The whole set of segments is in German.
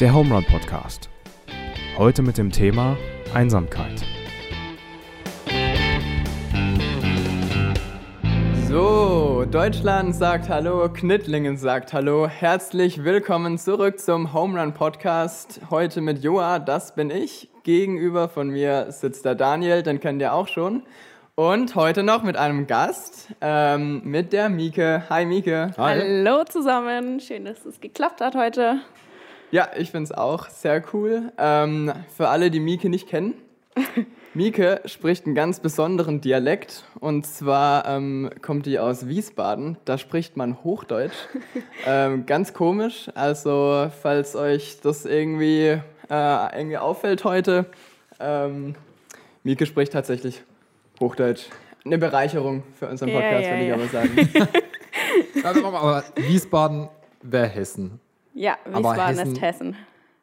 Der Home Run Podcast. Heute mit dem Thema Einsamkeit. So, Deutschland sagt Hallo, Knittlingen sagt Hallo. Herzlich willkommen zurück zum Home Run Podcast. Heute mit Joa, das bin ich. Gegenüber von mir sitzt der Daniel, den kennt ihr auch schon. Und heute noch mit einem Gast, ähm, mit der Mieke. Hi Mieke. Hallo zusammen, schön, dass es geklappt hat heute. Ja, ich finde es auch sehr cool. Ähm, für alle, die Mieke nicht kennen, Mieke spricht einen ganz besonderen Dialekt und zwar ähm, kommt die aus Wiesbaden. Da spricht man Hochdeutsch. ähm, ganz komisch. Also, falls euch das irgendwie, äh, irgendwie auffällt heute, ähm, Mieke spricht tatsächlich Hochdeutsch. Eine Bereicherung für unseren Ja, Podcast, ja, würde ich ja. aber sagen. Also, warte mal, aber Wiesbaden wäre Hessen. Ja, Wiesbaden Hessen- ist Hessen.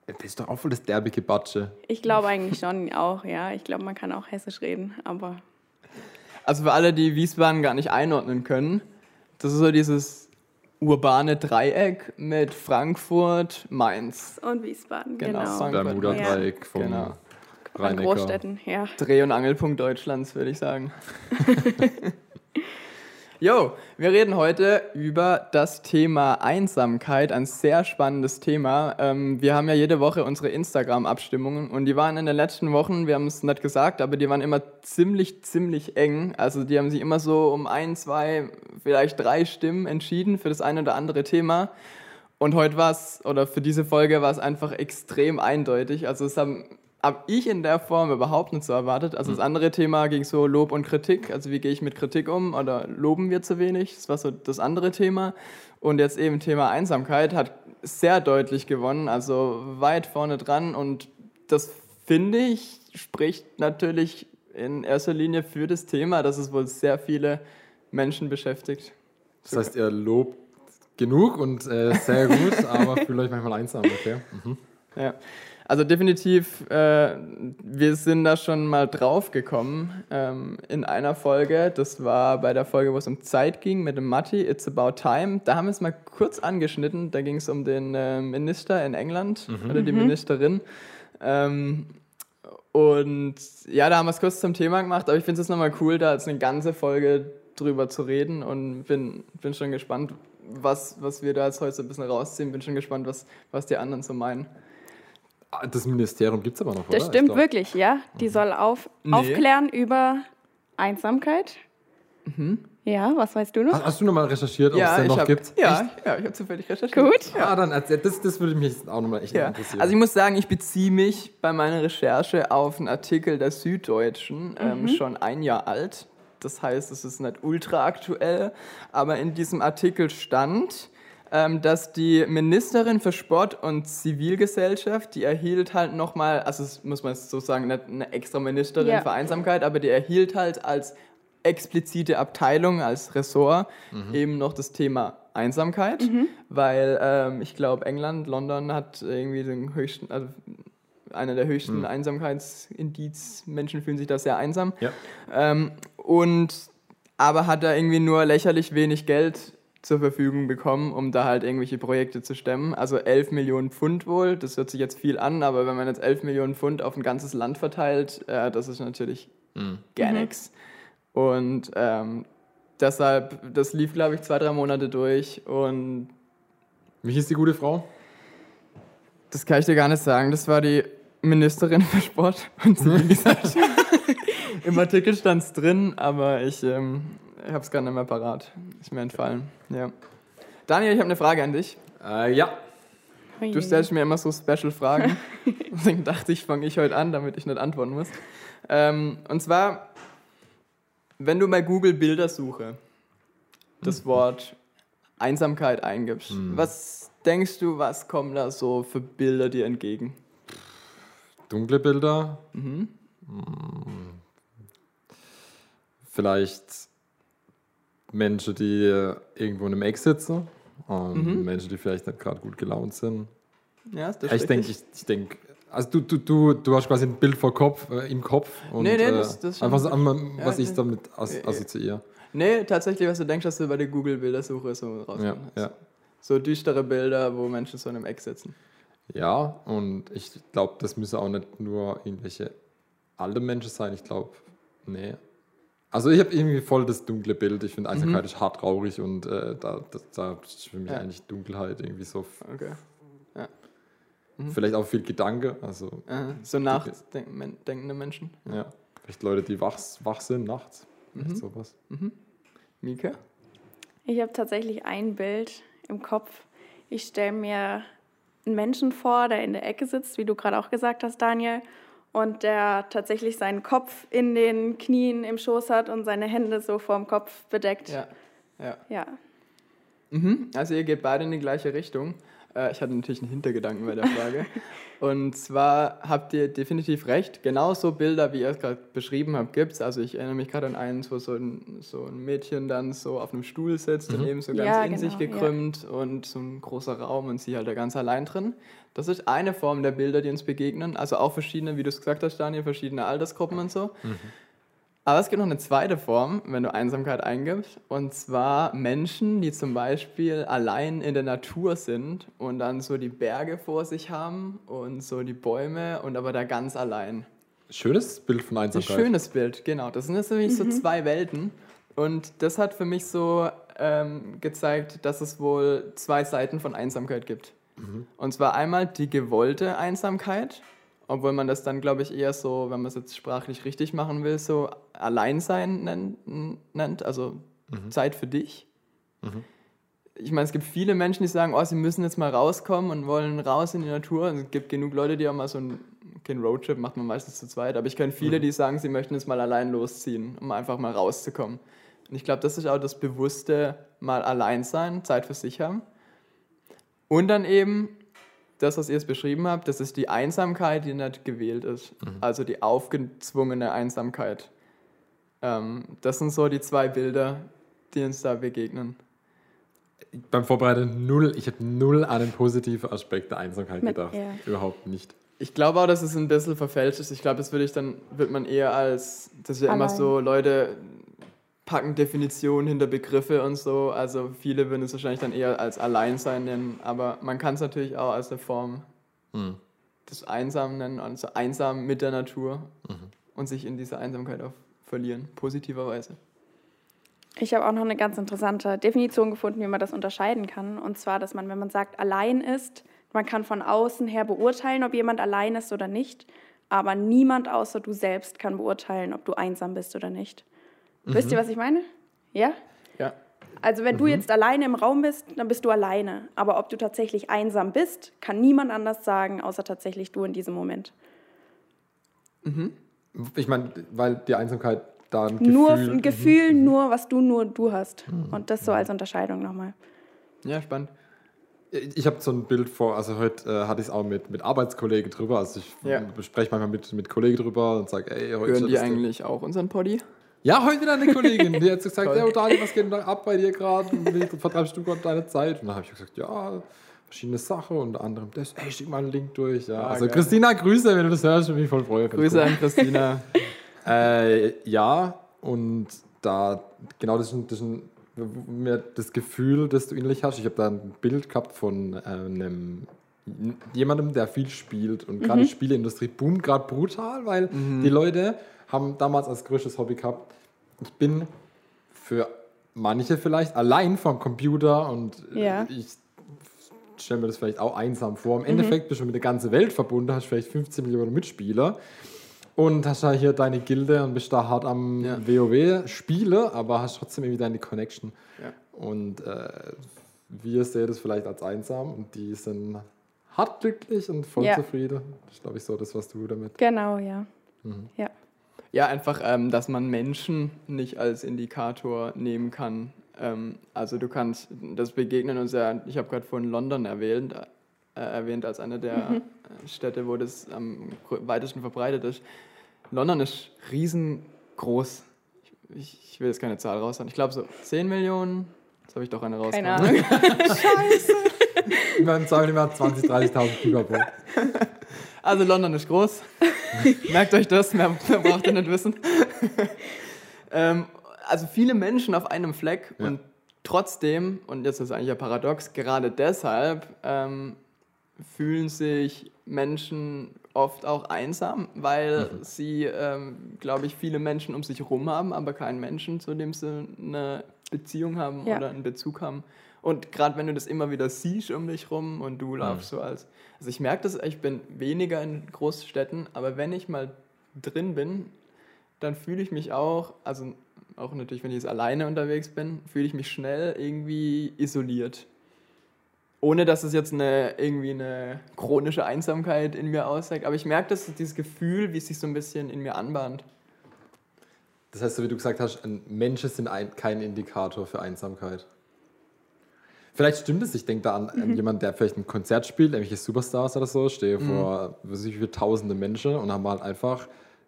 Das ist doch auch voll das derbe Gebatsche. Ich glaube eigentlich schon auch, ja. Ich glaube, man kann auch Hessisch reden, aber Also für alle, die Wiesbaden gar nicht einordnen können, das ist so dieses urbane Dreieck mit Frankfurt, Mainz. und Wiesbaden, Genau, genau. Frankfurt. Bermuda-Dreieck vom Genau. Rhein-Neckar. Großstädten, ja. Dreh- und Angelpunkt Deutschlands, würde ich sagen. Jo, wir reden heute über das Thema Einsamkeit, ein sehr spannendes Thema. Ähm, wir haben ja jede Woche unsere Instagram-Abstimmungen und die waren in den letzten Wochen, wir haben es nicht gesagt, aber die waren immer ziemlich, ziemlich eng. Also die haben sich immer so um ein, zwei, vielleicht drei Stimmen entschieden für das eine oder andere Thema. Und heute war es, oder für diese Folge war es einfach extrem eindeutig. Also es haben habe ich in der Form überhaupt nicht so erwartet. Also das andere Thema ging so Lob und Kritik. Also wie gehe ich mit Kritik um oder loben wir zu wenig? Das war so das andere Thema. Und jetzt eben Thema Einsamkeit hat sehr deutlich gewonnen, also weit vorne dran. Und das finde ich spricht natürlich in erster Linie für das Thema, dass es wohl sehr viele Menschen beschäftigt. Das heißt, ihr lobt genug und äh, sehr gut, aber fühlt euch manchmal einsam, okay? Mhm. Ja, also definitiv, äh, wir sind da schon mal drauf gekommen ähm, in einer Folge. Das war bei der Folge, wo es um Zeit ging mit dem Matti, It's About Time. Da haben wir es mal kurz angeschnitten. Da ging es um den äh, Minister in England oder die Ministerin. Ähm, und ja, da haben wir es kurz zum Thema gemacht, aber ich finde es nochmal cool, da jetzt eine ganze Folge drüber zu reden und bin, bin schon gespannt, was, was wir da jetzt heute so ein bisschen rausziehen. Bin schon gespannt, was, was die anderen so meinen. Ah, Das Ministerium gibt es aber noch, Das oder? stimmt wirklich, ja. Die soll auf, Nee. aufklären über Einsamkeit. Ja, was weißt du noch? Hast, hast du nochmal recherchiert, ob es den noch hab, gibt? Ja, ja, ich habe zufällig recherchiert. Gut. Ja, dann erzähl, das, das würde mich jetzt auch nochmal echt Ja. interessieren. Also ich muss sagen, ich beziehe mich bei meiner Recherche auf einen Artikel der Süddeutschen, ähm, schon ein Jahr alt. Das heißt, es ist nicht ultra aktuell, aber in diesem Artikel stand, ähm, dass die Ministerin für Sport und Zivilgesellschaft, die erhielt halt nochmal, also das muss man so sagen, nicht eine extra Ministerin Ja. für Einsamkeit, aber die erhielt halt als explizite Abteilung, als Ressort eben noch das Thema Einsamkeit, weil ähm, ich glaube, England, London hat irgendwie den höchsten, also einer der höchsten Einsamkeitsindiz. Menschen fühlen sich da sehr einsam. Ja. Ähm, und aber hat da irgendwie nur lächerlich wenig Geld zur Verfügung bekommen, um da halt irgendwelche Projekte zu stemmen. Also 11 Millionen Pfund wohl, das hört sich jetzt viel an, aber wenn man jetzt 11 Millionen Pfund auf ein ganzes Land verteilt, äh, das ist natürlich gar nichts. Und ähm, deshalb, das lief, glaube ich, zwei, drei Monate durch und Wie hieß die gute Frau? das kann ich dir gar nicht sagen. Das war die Ministerin für Sport und Zivilgesellschaft. Im Artikel stand es drin, aber ich ähm, habe es gar nicht mehr parat. Ist mir entfallen. Ja. Daniel, ich habe eine Frage an dich. Äh, ja. Du stellst mir immer so Special-Fragen. Deswegen dachte ich, fange ich heute an, damit ich nicht antworten muss. Ähm, und zwar, wenn du bei Google Bildersuche das Wort Einsamkeit eingibst, was denkst du, was kommen da so für Bilder dir entgegen? Dunkle Bilder. Mhm. Mm. Vielleicht Menschen, die irgendwo in einem Eck sitzen. Und Mhm. Menschen, die vielleicht nicht gerade gut gelaunt sind. Ja, ist das ich denke, ich, ich denke, also du, du, du, du hast quasi ein Bild vor Kopf, äh, im Kopf und Nee, nee, äh, das- das einfach so, was Ja, ich damit as Äh, äh. assoziiere. Nee, tatsächlich, was du denkst, dass du bei der Google-Bildersuche so Ja, rauskommst. ja. So düstere Bilder, wo Menschen so in einem Eck sitzen. Ja, und ich glaube, das müssen auch nicht nur irgendwelche alte Menschen sein. Ich glaube, nee. Also ich habe irgendwie voll das dunkle Bild. Ich finde Einsamkeit mhm. ist hart traurig und äh, da, das, da ist für mich ja. eigentlich Dunkelheit irgendwie so. Okay. Ja. Mhm. Vielleicht auch viel Gedanke. Also Aha. so nachdenkende Menschen. Ja. Vielleicht Leute, die wach, wach sind nachts. Vielleicht mhm. sowas. Mhm. Mika? Ich habe tatsächlich ein Bild im Kopf. Ich stelle mir einen Menschen vor, der in der Ecke sitzt, wie du gerade auch gesagt hast, Daniel, und der tatsächlich seinen Kopf in den Knien im Schoß hat und seine Hände so vorm Kopf bedeckt. Ja. Ja. ja. Mhm. Also ihr geht beide in die gleiche Richtung. Äh, ich hatte natürlich einen Hintergedanken bei der Frage. Und zwar habt ihr definitiv recht. Genauso Bilder, wie ihr es gerade beschrieben habt, gibt es. Also ich erinnere mich gerade an eins, wo so ein, so ein Mädchen dann so auf einem Stuhl sitzt mhm. und eben so ganz ja, in genau, sich gekrümmt ja. und so ein großer Raum und sie halt da ganz allein drin. Das ist eine Form der Bilder, die uns begegnen. Also auch verschiedene, wie du es gesagt hast, Daniel, verschiedene Altersgruppen und so. Mhm. Aber es gibt noch eine zweite Form, wenn du Einsamkeit eingibst, und zwar Menschen, die zum Beispiel allein in der Natur sind und dann so die Berge vor sich haben und so die Bäume und aber da ganz allein. Schönes Bild von Einsamkeit. Ein schönes Bild, genau. Das sind jetzt nämlich mhm. so zwei Welten. Und das hat für mich so ähm, gezeigt, dass es wohl zwei Seiten von Einsamkeit gibt. Mhm. Und zwar einmal die gewollte Einsamkeit, obwohl man das dann, glaube ich, eher so, wenn man es jetzt sprachlich richtig machen will, so Alleinsein nennt, also mhm. Zeit für dich. Mhm. Ich meine, es gibt viele Menschen, die sagen, oh, sie müssen jetzt mal rauskommen und wollen raus in die Natur. Und es gibt genug Leute, die auch mal so einen, kein Roadtrip macht man meistens zu zweit, aber ich kenne viele, mhm. die sagen, sie möchten jetzt mal allein losziehen, um einfach mal rauszukommen. Und ich glaube, das ist auch das bewusste mal allein sein, Zeit für sich haben. Und dann eben das, was ihr es beschrieben habt, das ist die Einsamkeit, die nicht gewählt ist. Mhm. Also die aufgezwungene Einsamkeit. Ähm, das sind so die zwei Bilder, die uns da begegnen. Beim Vorbereiten null, ich habe null an den positiven Aspekt der Einsamkeit Mit, gedacht. Ja. Überhaupt nicht. Ich glaube auch, dass es ein bisschen verfälscht ist. Ich glaube, das würde ich dann, wird man eher als, das ist ja immer so, Leute packen Definitionen hinter Begriffe und so. Also viele würden es wahrscheinlich dann eher als Alleinsein nennen, aber man kann es natürlich auch als eine Form hm. des Einsamen nennen, also einsam mit der Natur mhm. und sich in dieser Einsamkeit auch verlieren, positiverweise. Ich habe auch noch eine ganz interessante Definition gefunden, wie man das unterscheiden kann. Und zwar, dass man, wenn man sagt, allein ist, man kann von außen her beurteilen, ob jemand allein ist oder nicht, aber niemand außer du selbst kann beurteilen, ob du einsam bist oder nicht. Mhm. Wisst ihr, was ich meine? Ja? Ja. Also wenn mhm. du jetzt alleine im Raum bist, dann bist du alleine. Aber ob du tatsächlich einsam bist, kann niemand anders sagen, außer tatsächlich du in diesem Moment. Mhm. Ich meine, weil die Einsamkeit da ein nur, Gefühl... Ein Gefühl, mhm. nur, was du nur du hast. Mhm. Und das so als Unterscheidung nochmal. Ja, spannend. Ich habe so ein Bild vor, also heute äh, hatte ich es auch mit, mit Arbeitskollegen drüber. Also ich ja. bespreche manchmal mit, mit Kollegen drüber und sage, ey, heute. Hören die eigentlich auch unseren Poddy? Ja, heute wieder eine Kollegin, die hat gesagt, ja, Daniel, was geht denn ab bei dir gerade? Wie vertreibst du gerade deine Zeit? Und dann habe ich gesagt, ja, verschiedene Sachen, unter anderem das, ey, schick mal einen Link durch. Ja. Ah, also geil. Christina, Grüße, wenn du das hörst, ich mich voll freue. Grüße an Christina. äh, ja, und da, genau das ist, das ist mir das Gefühl, das du innerlich hast. Ich habe da ein Bild gehabt von äh, einem jemandem, der viel spielt und gerade mhm. die Spieleindustrie boomt gerade brutal, weil mhm. die Leute haben damals als größtes Hobby gehabt, ich bin für manche vielleicht allein vom Computer und ja. ich stelle mir das vielleicht auch einsam vor. Im mhm. Endeffekt bist du mit der ganzen Welt verbunden, hast vielleicht 15 Millionen Mitspieler und hast ja hier deine Gilde und bist da hart am ja. WoW spiele, aber hast trotzdem irgendwie deine Connection. Ja. Und äh, wir sehen das vielleicht als einsam und die sind hart glücklich und voll ja. zufrieden. Das ist, glaube ich, so das, was du damit. Genau, ja. Mhm. Ja. Ja, einfach, ähm, dass man Menschen nicht als Indikator nehmen kann. Ähm, also du kannst, das begegnen uns ja, ich habe gerade von London erwähnt, äh, erwähnt als eine der mhm. Äh, Städte, wo das am weitesten verbreitet ist. London ist riesengroß. Ich, ich will jetzt keine Zahl raushauen. Ich glaube so 10 Millionen. Jetzt habe ich doch eine rausgehauen. Keine Ahnung. Scheiße. In meinem Zahlen immer 20.000, 30.000 Kilowatt. Also London ist groß. Merkt euch das, mehr, mehr braucht ihr nicht wissen. ähm, also viele Menschen auf einem Fleck ja. und trotzdem, und jetzt ist eigentlich ja paradox, gerade deshalb ähm, fühlen sich Menschen oft auch einsam, weil mhm. sie, ähm, glaube ich, viele Menschen um sich herum haben, aber keinen Menschen, zu dem sie eine Beziehung haben ja. oder einen Bezug haben. Und gerade wenn du das immer wieder siehst um dich rum und du laufst mhm. so als. Also ich merke das, ich bin weniger in Großstädten, aber wenn ich mal drin bin, dann fühle ich mich auch, also auch natürlich, wenn ich jetzt alleine unterwegs bin, fühle ich mich schnell irgendwie isoliert. Ohne dass es jetzt eine, irgendwie eine chronische Einsamkeit in mir aussagt. Aber ich merke, dass dieses Gefühl, wie es sich so ein bisschen in mir anbahnt. Das heißt, so wie du gesagt hast, Menschen sind ein, kein Indikator für Einsamkeit. Vielleicht stimmt es, ich denke da an, mhm. an jemanden, der vielleicht ein Konzert spielt, irgendwelche Superstars oder so, stehe mhm. vor wie viele tausende Menschen und haben halt einfach,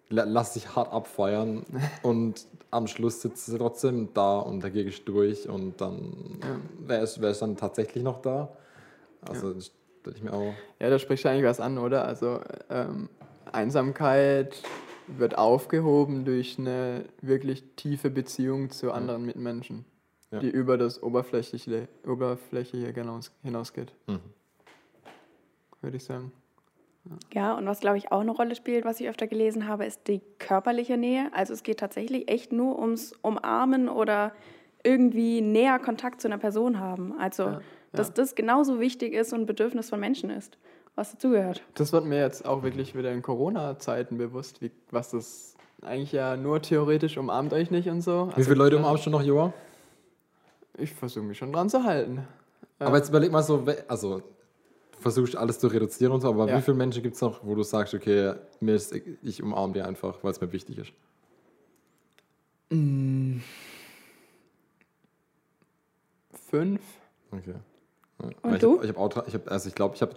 lass sich hart abfeuern und am Schluss sitzt sie trotzdem da und dagegen ist durch und dann ja. wer, ist, wer ist dann tatsächlich noch da? Also ja. das ich mir auch. Ja, da spricht eigentlich was an, oder? Also ähm, Einsamkeit wird aufgehoben durch eine wirklich tiefe Beziehung zu anderen ja. Mitmenschen ja. die über das Oberflächliche, Oberflächliche hinaus, hinausgeht. Mhm. Würde ich sagen. Ja. ja, und was glaube ich auch eine Rolle spielt, was ich öfter gelesen habe, ist die körperliche Nähe. Also es geht tatsächlich echt nur ums Umarmen oder irgendwie näher Kontakt zu einer Person haben. Also, ja, dass das genauso wichtig ist und ein Bedürfnis von Menschen ist, was dazugehört. Das wird mir jetzt auch wirklich wieder in Corona-Zeiten bewusst, wie, was das eigentlich ja nur theoretisch umarmt euch nicht und so. Also, wie viele Leute umarmst du noch, Joa? Ich versuche mich schon dran zu halten. Aber jetzt überleg mal so, also du versuchst alles zu reduzieren und so, aber ja. wie viele Menschen gibt es noch, wo du sagst, okay, mir ist, ich umarme die einfach, weil es mir wichtig ist? Mm. Fünf. Okay. Ja. Und ich du? Hab, ich habe auch, ich hab, also ich glaube, ich habe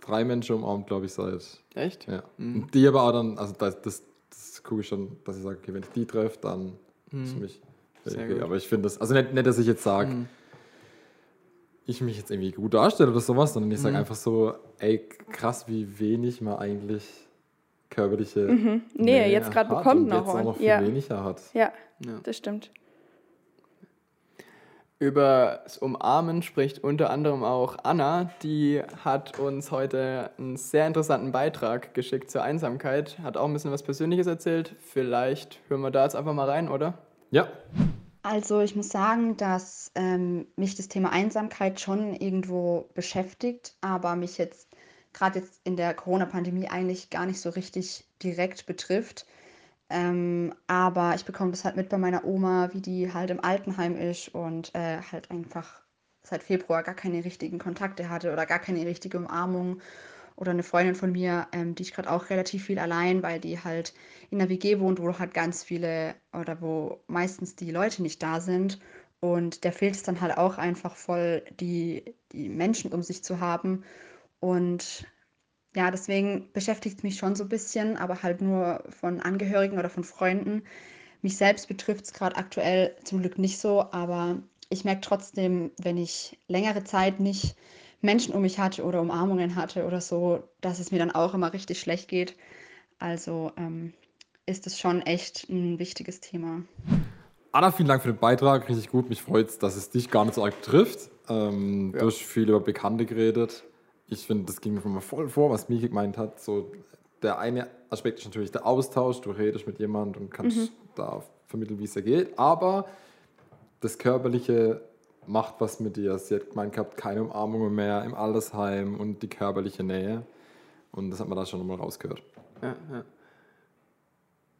drei Menschen umarmt, glaube ich, seit. Echt? Ja. Mhm. Und die aber auch dann, also das, das, das gucke ich schon, dass ich sage, okay, wenn ich die treffe, dann mhm. ist für mich Okay, aber ich finde das, also nicht, nicht, dass ich jetzt sage, mhm. ich mich jetzt irgendwie gut darstelle oder sowas, sondern ich sage mhm. einfach so, ey, krass, wie wenig man eigentlich körperliche mhm. Nee, Nähe jetzt gerade bekommt noch. Jetzt auch noch viel ja. weniger hat. Ja, ja, das stimmt. Über das Umarmen spricht unter anderem auch Anna, die hat uns heute einen sehr interessanten Beitrag geschickt zur Einsamkeit, hat auch ein bisschen was Persönliches erzählt. Vielleicht hören wir da jetzt einfach mal rein, oder? Ja. Also ich muss sagen, dass ähm, mich das Thema Einsamkeit schon irgendwo beschäftigt, aber mich jetzt gerade jetzt in der Corona-Pandemie eigentlich gar nicht so richtig direkt betrifft. Ähm, aber ich bekomme das halt mit bei meiner Oma, wie die halt im Altenheim ist und äh, halt einfach seit Februar gar keine richtigen Kontakte hatte oder gar keine richtige Umarmung oder eine Freundin von mir, ähm, die ist gerade auch relativ viel allein, weil die halt in einer WG wohnt, wo halt ganz viele oder wo meistens die Leute nicht da sind. Und der fehlt es dann halt auch einfach voll, die, die Menschen um sich zu haben. Und ja, deswegen beschäftigt es mich schon so ein bisschen, aber halt nur von Angehörigen oder von Freunden. Mich selbst betrifft es gerade aktuell zum Glück nicht so, aber ich merke trotzdem, wenn ich längere Zeit nicht Menschen um mich hatte oder Umarmungen hatte oder so, dass es mir dann auch immer richtig schlecht geht. Also ähm, ist es schon echt ein wichtiges Thema. Anna, vielen Dank für den Beitrag. Richtig gut. Mich freut es, dass es dich gar nicht so arg betrifft. Ähm, ja. Du hast viel über Bekannte geredet. Ich finde, das ging mir schon mal voll vor, was Miki gemeint hat. So, der eine Aspekt ist natürlich der Austausch. Du redest mit jemandem und kannst mhm. da vermitteln, wie es dir geht. Aber das Körperliche macht was mit dir. Sie hat gemeint gehabt, keine Umarmungen mehr im Altersheim und die körperliche Nähe. Und das hat man da schon nochmal rausgehört. Ja, ja.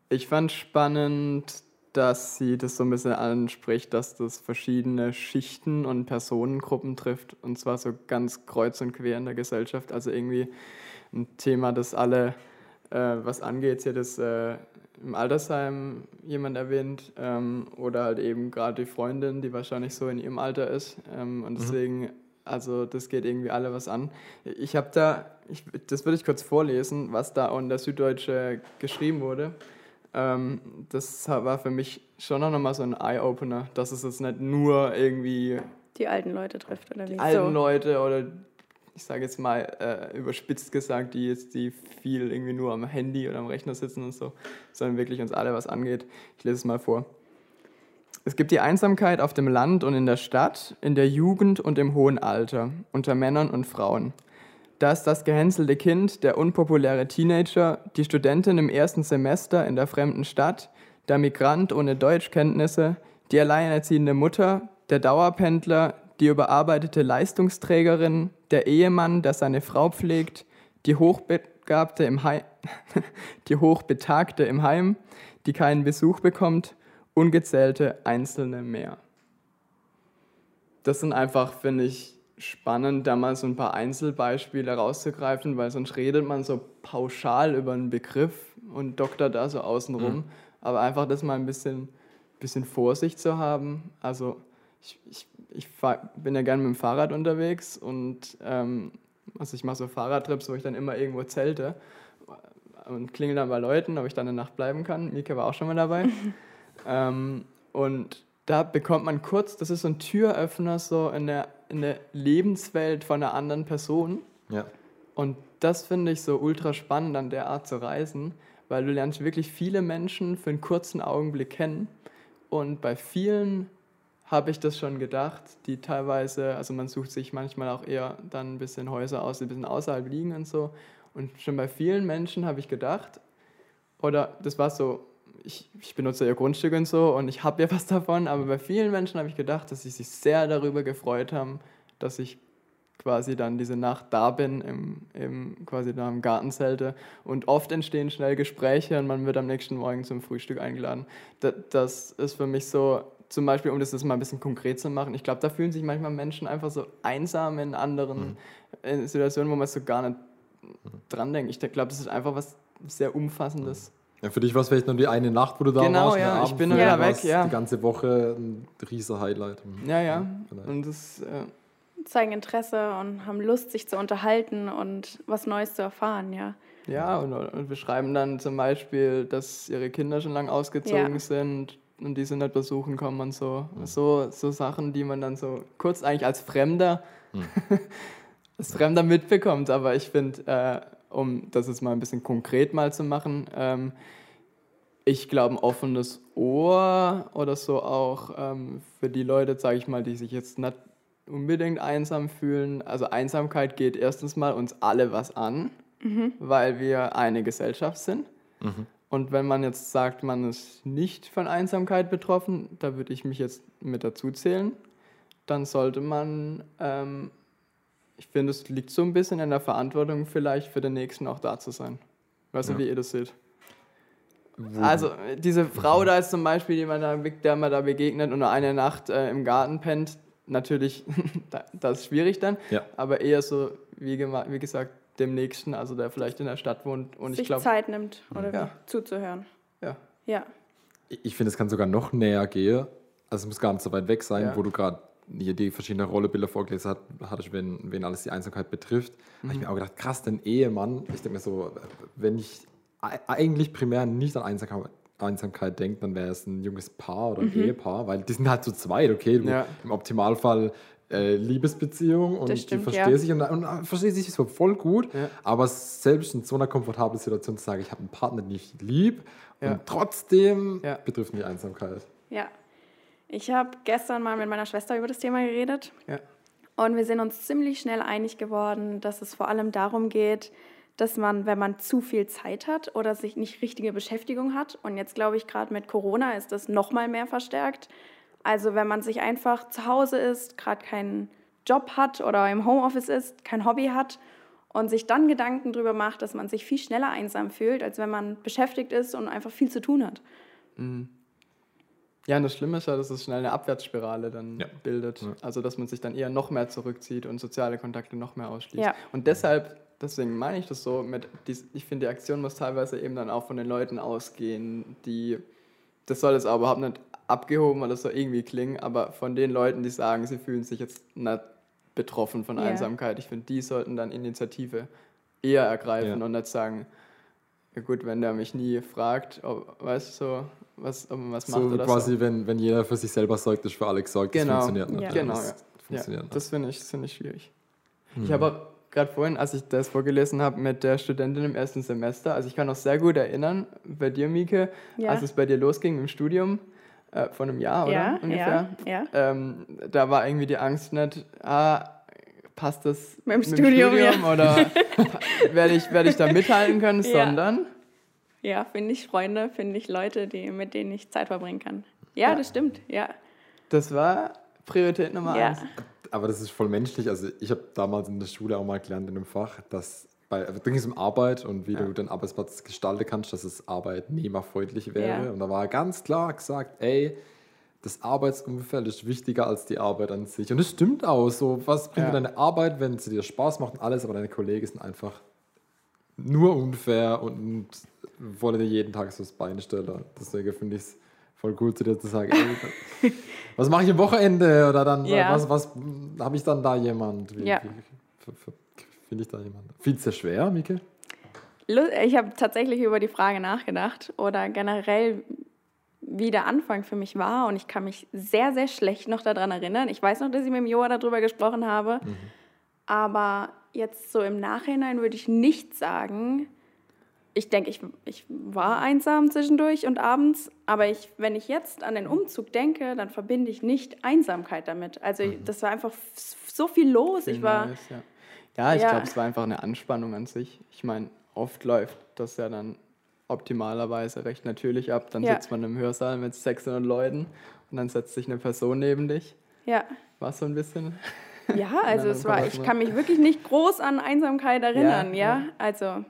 Ich fand spannend, dass sie das so ein bisschen anspricht, dass das verschiedene Schichten und Personengruppen trifft. Und zwar so ganz kreuz und quer in der Gesellschaft. Also irgendwie ein Thema, das alle, äh, was angeht, hier das äh, im Altersheim jemand erwähnt ähm, oder halt eben gerade die Freundin, die wahrscheinlich so in ihrem Alter ist. Ähm, und mhm. deswegen, mhm. also das geht irgendwie alle was an. Ich habe da, ich, das würde ich kurz vorlesen, was da in der Süddeutsche geschrieben wurde. Ähm, das war für mich schon noch mal so ein Eye-Opener, dass es jetzt nicht nur irgendwie die alten Leute trifft oder wie? Die alten so. Leute oder ich sage jetzt mal äh, überspitzt gesagt, die jetzt die viel irgendwie nur am Handy oder am Rechner sitzen und so, sondern wirklich uns alle was angeht. Ich lese es mal vor. Es gibt die Einsamkeit auf dem Land und in der Stadt, in der Jugend und im hohen Alter, unter Männern und Frauen. Da ist das gehänselte Kind, der unpopuläre Teenager, die Studentin im ersten Semester in der fremden Stadt, der Migrant ohne Deutschkenntnisse, die alleinerziehende Mutter, der Dauerpendler, die überarbeitete Leistungsträgerin, der Ehemann, der seine Frau pflegt, die Hochbegabte im Heim, die Hochbetagte im Heim, die keinen Besuch bekommt, ungezählte Einzelne mehr. Das sind einfach, finde ich, spannend, da mal so ein paar Einzelbeispiele rauszugreifen, weil sonst redet man so pauschal über einen Begriff und doktert da so außenrum. Mhm. Aber einfach das mal ein bisschen, bisschen Vorsicht zu haben. Also ich, ich, ich fahr, bin ja gerne mit dem Fahrrad unterwegs und ähm, also ich mache so Fahrradtrips, wo ich dann immer irgendwo zelte und klingel dann bei Leuten, ob ich dann eine Nacht bleiben kann. Mika war auch schon mal dabei. ähm, und da bekommt man kurz, das ist so ein Türöffner so in der, in der Lebenswelt von einer anderen Person. Ja. Und das finde ich so ultra spannend an der Art zu reisen, weil du lernst wirklich viele Menschen für einen kurzen Augenblick kennen. Und bei vielen habe ich das schon gedacht, die teilweise, also man sucht sich manchmal auch eher dann ein bisschen Häuser aus, die ein bisschen außerhalb liegen und so. Und schon bei vielen Menschen habe ich gedacht, oder das war so, ich, ich benutze ihr Grundstück und so und ich habe ja was davon, aber bei vielen Menschen habe ich gedacht, dass sie sich sehr darüber gefreut haben, dass ich quasi dann diese Nacht da bin, im, im, quasi da im Gartenzelte. Und oft entstehen schnell Gespräche und man wird am nächsten Morgen zum Frühstück eingeladen. Das, das ist für mich so, zum Beispiel, um das jetzt mal ein bisschen konkret zu machen, ich glaube, da fühlen sich manchmal Menschen einfach so einsam in anderen mhm. Situationen, wo man so gar nicht dran denkt. Ich glaube, das ist einfach was sehr Umfassendes. Ja, für dich war es vielleicht nur die eine Nacht, wo du da genau, warst. Genau, ja, ich bin wieder weg, ja. Die ganze Woche ein riesiger Highlight. Ja, ja. Und das... Äh, zeigen Interesse und haben Lust, sich zu unterhalten und was Neues zu erfahren, ja. Ja, und, und wir schreiben dann zum Beispiel, dass ihre Kinder schon lange ausgezogen ja. sind und die sie nicht besuchen kommen und so. Mhm. So, so Sachen, die man dann so kurz eigentlich als Fremder, mhm. als Fremder mitbekommt. Aber ich finde, äh, um das jetzt mal ein bisschen konkret mal zu machen, ähm, ich glaube, ein offenes Ohr oder so auch ähm, für die Leute, sage ich mal, die sich jetzt nicht unbedingt einsam fühlen. Also Einsamkeit geht erstens mal uns alle was an, mhm. weil wir eine Gesellschaft sind. Mhm. Und wenn man jetzt sagt, man ist nicht von Einsamkeit betroffen, da würde ich mich jetzt mit dazu zählen, dann sollte man, ähm, ich finde, es liegt so ein bisschen in der Verantwortung, vielleicht für den Nächsten auch da zu sein. Weißt du, ja. wie ihr das seht? Also, diese Frau da ist zum Beispiel, die man da, der man da begegnet und nur eine Nacht äh, im Garten pennt, natürlich, das ist schwierig dann, ja. aber eher so, wie, wie, gesagt, dem Nächsten, also der vielleicht in der Stadt wohnt und Sich ich glaube... Zeit nimmt oder ja. zuzuhören. Ja. Ja. Ich finde, es kann sogar noch näher gehen, also es muss gar nicht so weit weg sein, ja. wo du gerade hier die verschiedenen Rollenbilder vorgelesen hast, hattest, wenn, wenn alles die Einsamkeit betrifft, mhm. habe ich mir auch gedacht, krass, den Ehemann, ich denke mir so, wenn ich eigentlich primär nicht an Einsamkeit, Einsamkeit denkt, dann wäre es ein junges Paar oder ein mhm. Ehepaar, weil die sind halt zu zweit, okay? Ja. Im Optimalfall äh, Liebesbeziehung und stimmt, die verstehen ja. sich und, und, und verstehen sich so voll gut. Ja. Aber selbst in so einer komfortablen Situation zu sagen, ich habe einen Partner, den ich lieb und trotzdem betrifft mich Einsamkeit. Ja. Ich habe gestern mal mit meiner Schwester über das Thema geredet. Und wir sind uns ziemlich schnell einig geworden, dass es vor allem darum geht, dass man, wenn man zu viel Zeit hat oder sich nicht richtige Beschäftigung hat, und jetzt glaube ich gerade mit Corona ist das noch mal mehr verstärkt. Also wenn man sich einfach zu Hause ist, gerade keinen Job hat oder im Homeoffice ist, kein Hobby hat und sich dann Gedanken darüber macht, dass man sich viel schneller einsam fühlt, als wenn man beschäftigt ist und einfach viel zu tun hat. Mhm. Ja, und das Schlimme ist ja, dass es schnell eine Abwärtsspirale dann ja. bildet. Ja. Also, dass man sich dann eher noch mehr zurückzieht und soziale Kontakte noch mehr ausschließt. Ja. Und deshalb deswegen meine ich das so, mit dies, ich finde, die Aktion muss teilweise eben dann auch von den Leuten ausgehen, die, das soll jetzt aber überhaupt nicht abgehoben oder so irgendwie klingen, aber von den Leuten, die sagen, sie fühlen sich jetzt nicht betroffen von yeah. Einsamkeit, ich finde, die sollten dann Initiative eher ergreifen ja. und nicht sagen, ja gut, wenn der mich nie fragt, ob, weißt du, so, was, ob man was macht so oder quasi, so. wenn, wenn jeder für sich selber sorgt, ist für alle gesorgt, genau. das funktioniert nicht. Ja. Genau, das, ja. Funktioniert ja. das finde ich, find ich schwierig. Hm. Ich habe auch gerade vorhin, als ich das vorgelesen habe mit der Studentin im ersten Semester, also ich kann noch sehr gut erinnern, bei dir, Mieke, ja. als es bei dir losging im Studium, äh, vor einem Jahr, oder? Ja, Ungefähr. ja, ja. Ähm, da war irgendwie die Angst nicht, ah, passt das Mit dem Studium, ja. oder werde ich, werd ich da mithalten können, Ja. sondern Ja, finde ich Freunde, finde ich Leute, die, mit denen ich Zeit verbringen kann. Ja, Ja. das stimmt, ja. das war Priorität Nummer Ja. eins. Aber das ist voll menschlich. Also ich habe damals in der Schule auch mal gelernt in einem Fach, dass bei also ging es um Arbeit und wie du den Arbeitsplatz gestalten kannst, dass es arbeitnehmerfreundlich wäre. Ja. Und da war ganz klar gesagt, ey, das Arbeitsumfeld ist wichtiger als die Arbeit an sich. Und das stimmt auch. So, was bringt Ja. dir deine Arbeit, wenn sie dir Spaß macht und alles, aber deine Kollegen sind einfach nur unfair und wollen dir jeden Tag so das Bein stellen. Deswegen finde ich es voll cool zu dir zu sagen, ey, was mache ich am Wochenende? Oder dann, Ja. was, was habe ich dann da jemand? Wie, Ja. wie, f- f- Finde ich da jemand? Findest du es schwer, Mike? Ich habe tatsächlich über die Frage nachgedacht oder generell, wie der Anfang für mich war. Und ich kann mich sehr, sehr schlecht noch daran erinnern. Ich weiß noch, dass ich mit dem Joa darüber gesprochen habe. Aber jetzt so im Nachhinein würde ich nicht sagen, ich denke, ich, ich war einsam zwischendurch und abends, aber ich, wenn ich jetzt an den Umzug denke, dann verbinde ich nicht Einsamkeit damit. Also das war einfach so viel los. Viel Ich war, Neues, ja. Ja, ich Ja. glaube, es war einfach eine Anspannung an sich. Ich meine, oft läuft das ja dann optimalerweise recht natürlich ab. Dann Ja. sitzt man im Hörsaal mit 600 Leuten und dann setzt sich eine Person neben dich. ja. War so ein bisschen. Ja, also es war, ich kann mich wirklich nicht groß an Einsamkeit erinnern, Ja, ja. Also,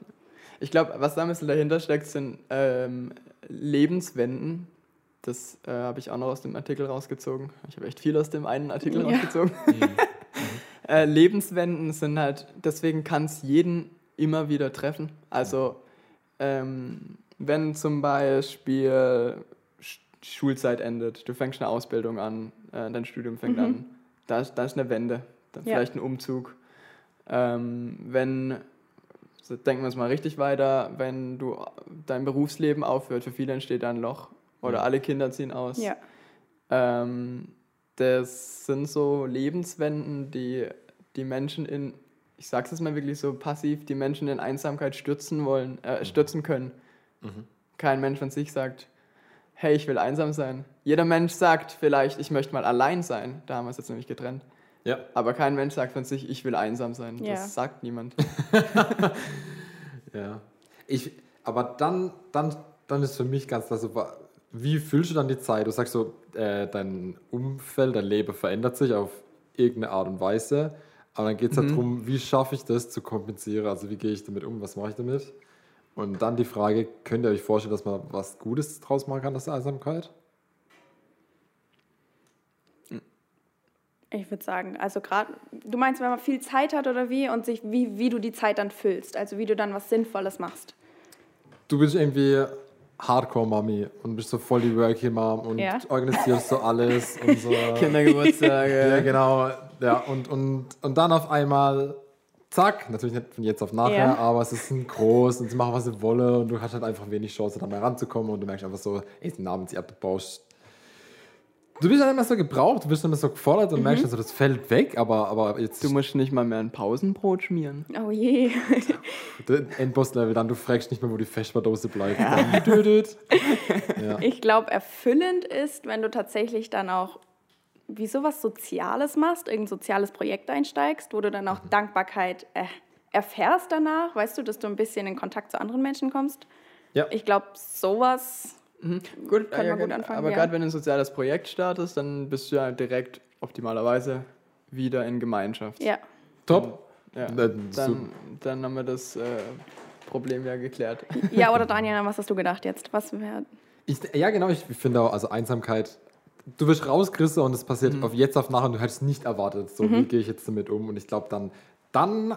Ich glaube, was da ein bisschen dahinter steckt, sind ähm, Lebenswenden. Das äh, habe ich auch noch aus dem Artikel rausgezogen. Ich habe echt viel aus dem einen Artikel Ja. rausgezogen. äh, Lebenswenden sind halt, deswegen kann es jeden immer wieder treffen. Also, ähm, wenn zum Beispiel Sch- Schulzeit endet, du fängst eine Ausbildung an, äh, dein Studium fängt an, da ist, da ist eine Wende, dann Ja. vielleicht ein Umzug. Ähm, wenn, so denken wir es mal richtig weiter, wenn du dein Berufsleben aufhört, für viele entsteht da ein Loch oder alle Kinder ziehen aus. ja. Ähm, das sind so Lebenswenden, die die Menschen in, ich sag's jetzt mal wirklich so passiv, die Menschen in Einsamkeit stürzen wollen, äh, stürzen können. Kein Mensch von sich sagt, hey, ich will einsam sein. Jeder Mensch sagt vielleicht, ich möchte mal allein sein. Da haben wir es jetzt nämlich getrennt. Ja. Aber kein Mensch sagt von sich, ich will einsam sein. Ja. Das sagt niemand. Ja. Ich, aber dann, dann, dann ist für mich ganz klar so, wie fühlst du dann die Zeit? Du sagst so, äh, dein Umfeld, dein Leben verändert sich auf irgendeine Art und Weise. Aber dann geht es halt darum, wie schaffe ich das zu kompensieren? Also wie gehe ich damit um? Was mache ich damit? Und dann die Frage, könnt ihr euch vorstellen, dass man was Gutes draus machen kann aus der Einsamkeit? Ich würde sagen, also gerade, du meinst, wenn man viel Zeit hat oder wie und sich, wie, wie du die Zeit dann füllst, also wie du dann was Sinnvolles machst. Du bist irgendwie Hardcore-Mami und bist so voll die Working Mom und Ja. organisierst so alles und so. Kindergeburtstage. Ja, genau. Ja, und, und, und dann auf einmal, zack, natürlich nicht von jetzt auf nachher, Ja. aber es ist ein groß und sie machen, was sie wollen und du hast halt einfach wenig Chance, da mal ranzukommen und du merkst einfach so, ey, den Abend sie ab, du bist ja nicht mehr so gebraucht, du bist nicht mehr so gefordert und merkst also, das fällt weg, aber, aber jetzt Du musst nicht mal mehr ein Pausenbrot schmieren. Oh je. Endboss-Level dann, du fragst nicht mehr, wo die Vespa-Dose bleibt. Dann, düdüt. ja. Ich glaube, erfüllend ist, wenn du tatsächlich dann auch wie sowas Soziales machst, irgendein soziales Projekt einsteigst, wo du dann Mhm. auch Dankbarkeit äh, erfährst danach, weißt du, dass du ein bisschen in Kontakt zu anderen Menschen kommst. Ja. Ich glaube, sowas, Gut, Kann man ja, gut anfangen, aber ja. gerade wenn du ein soziales Projekt startest, dann bist du ja direkt optimalerweise wieder in Gemeinschaft. ja. Top. Ja. Dann Dann, haben wir das äh, Problem ja geklärt. Ja, oder Daniel, was hast du gedacht jetzt? Was wäre. Ich, ja, genau, ich finde auch, also Einsamkeit, du wirst rausgerissen und es passiert Mhm. auf jetzt auf nachher und du hättest es nicht erwartet. So, wie gehe ich jetzt damit um? Und ich glaube, dann, dann,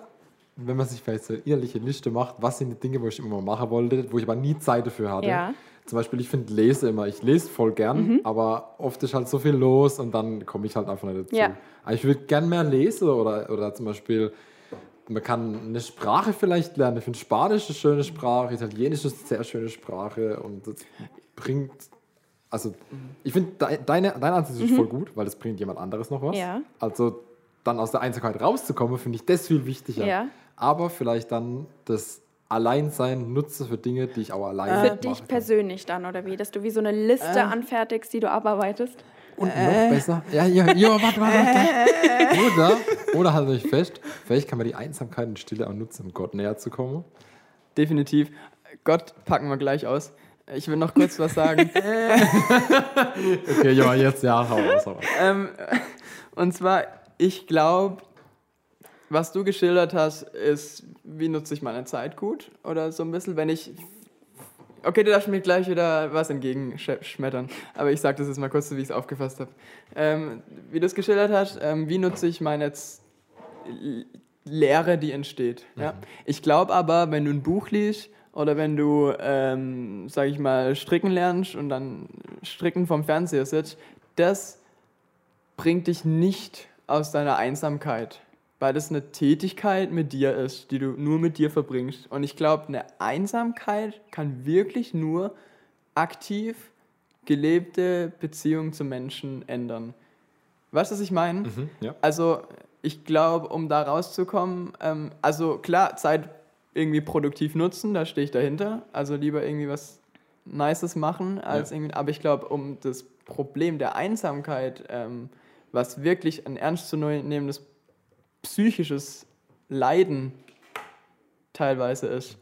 wenn man sich vielleicht so eine innerliche Liste macht, was sind die Dinge, wo ich immer machen wollte, wo ich aber nie Zeit dafür hatte. Ja. Zum Beispiel, ich finde Lese immer, ich lese voll gern, Mhm. aber oft ist halt so viel los und dann komme ich halt einfach nicht dazu. Ja. Aber ich würde gern mehr lesen oder, oder zum Beispiel, man kann eine Sprache vielleicht lernen. Ich finde Spanisch eine schöne Sprache, Italienisch ist eine sehr schöne Sprache und das bringt, also ich finde de, deine, dein Ansatz ist voll gut, weil das bringt jemand anderes noch was. Mhm. Ja. Also dann aus der Einsamkeit rauszukommen, finde ich das viel wichtiger. Ja. Aber vielleicht dann das Alleinsein nutze für Dinge, die ich auch allein Für machen dich kann. persönlich dann, oder wie? Dass du wie so eine Liste anfertigst, die du abarbeitest. Und noch besser. Ja, ja, ja, warte, warte, warte. Oder, oder halt euch fest, vielleicht kann man die Einsamkeit und Stille auch nutzen, um Gott näher zu kommen. Definitiv. Gott packen wir gleich aus. Ich will noch kurz was sagen. Okay, ja, jetzt ja, hau raus. ähm, und zwar, ich glaube, was du geschildert hast, ist, wie nutze ich meine Zeit gut? Oder so ein bisschen, wenn ich. Okay, du darfst mir gleich wieder was entgegenschmettern. Aber ich sage das jetzt mal kurz, so wie ich es aufgefasst habe. Ähm, wie du es geschildert hast, ähm, wie nutze ich meine Z- Lehre, die entsteht. Ja? Ich glaube aber, wenn du ein Buch liest oder wenn du, ähm, sag ich mal, stricken lernst und dann stricken vom Fernseher sitzt, das bringt dich nicht aus deiner Einsamkeit, weil das eine Tätigkeit mit dir ist, die du nur mit dir verbringst. Und ich glaube, eine Einsamkeit kann wirklich nur aktiv gelebte Beziehungen zu Menschen ändern. Weißt du, was ich meine? Mhm, ja. Also ich glaube, um da rauszukommen, ähm, also klar, Zeit irgendwie produktiv nutzen, da stehe ich dahinter. Also lieber irgendwie was Nices machen, als Ja. irgendwie, aber ich glaube, um das Problem der Einsamkeit, ähm, was wirklich ein ernstzunehmendes psychisches Leiden teilweise ist,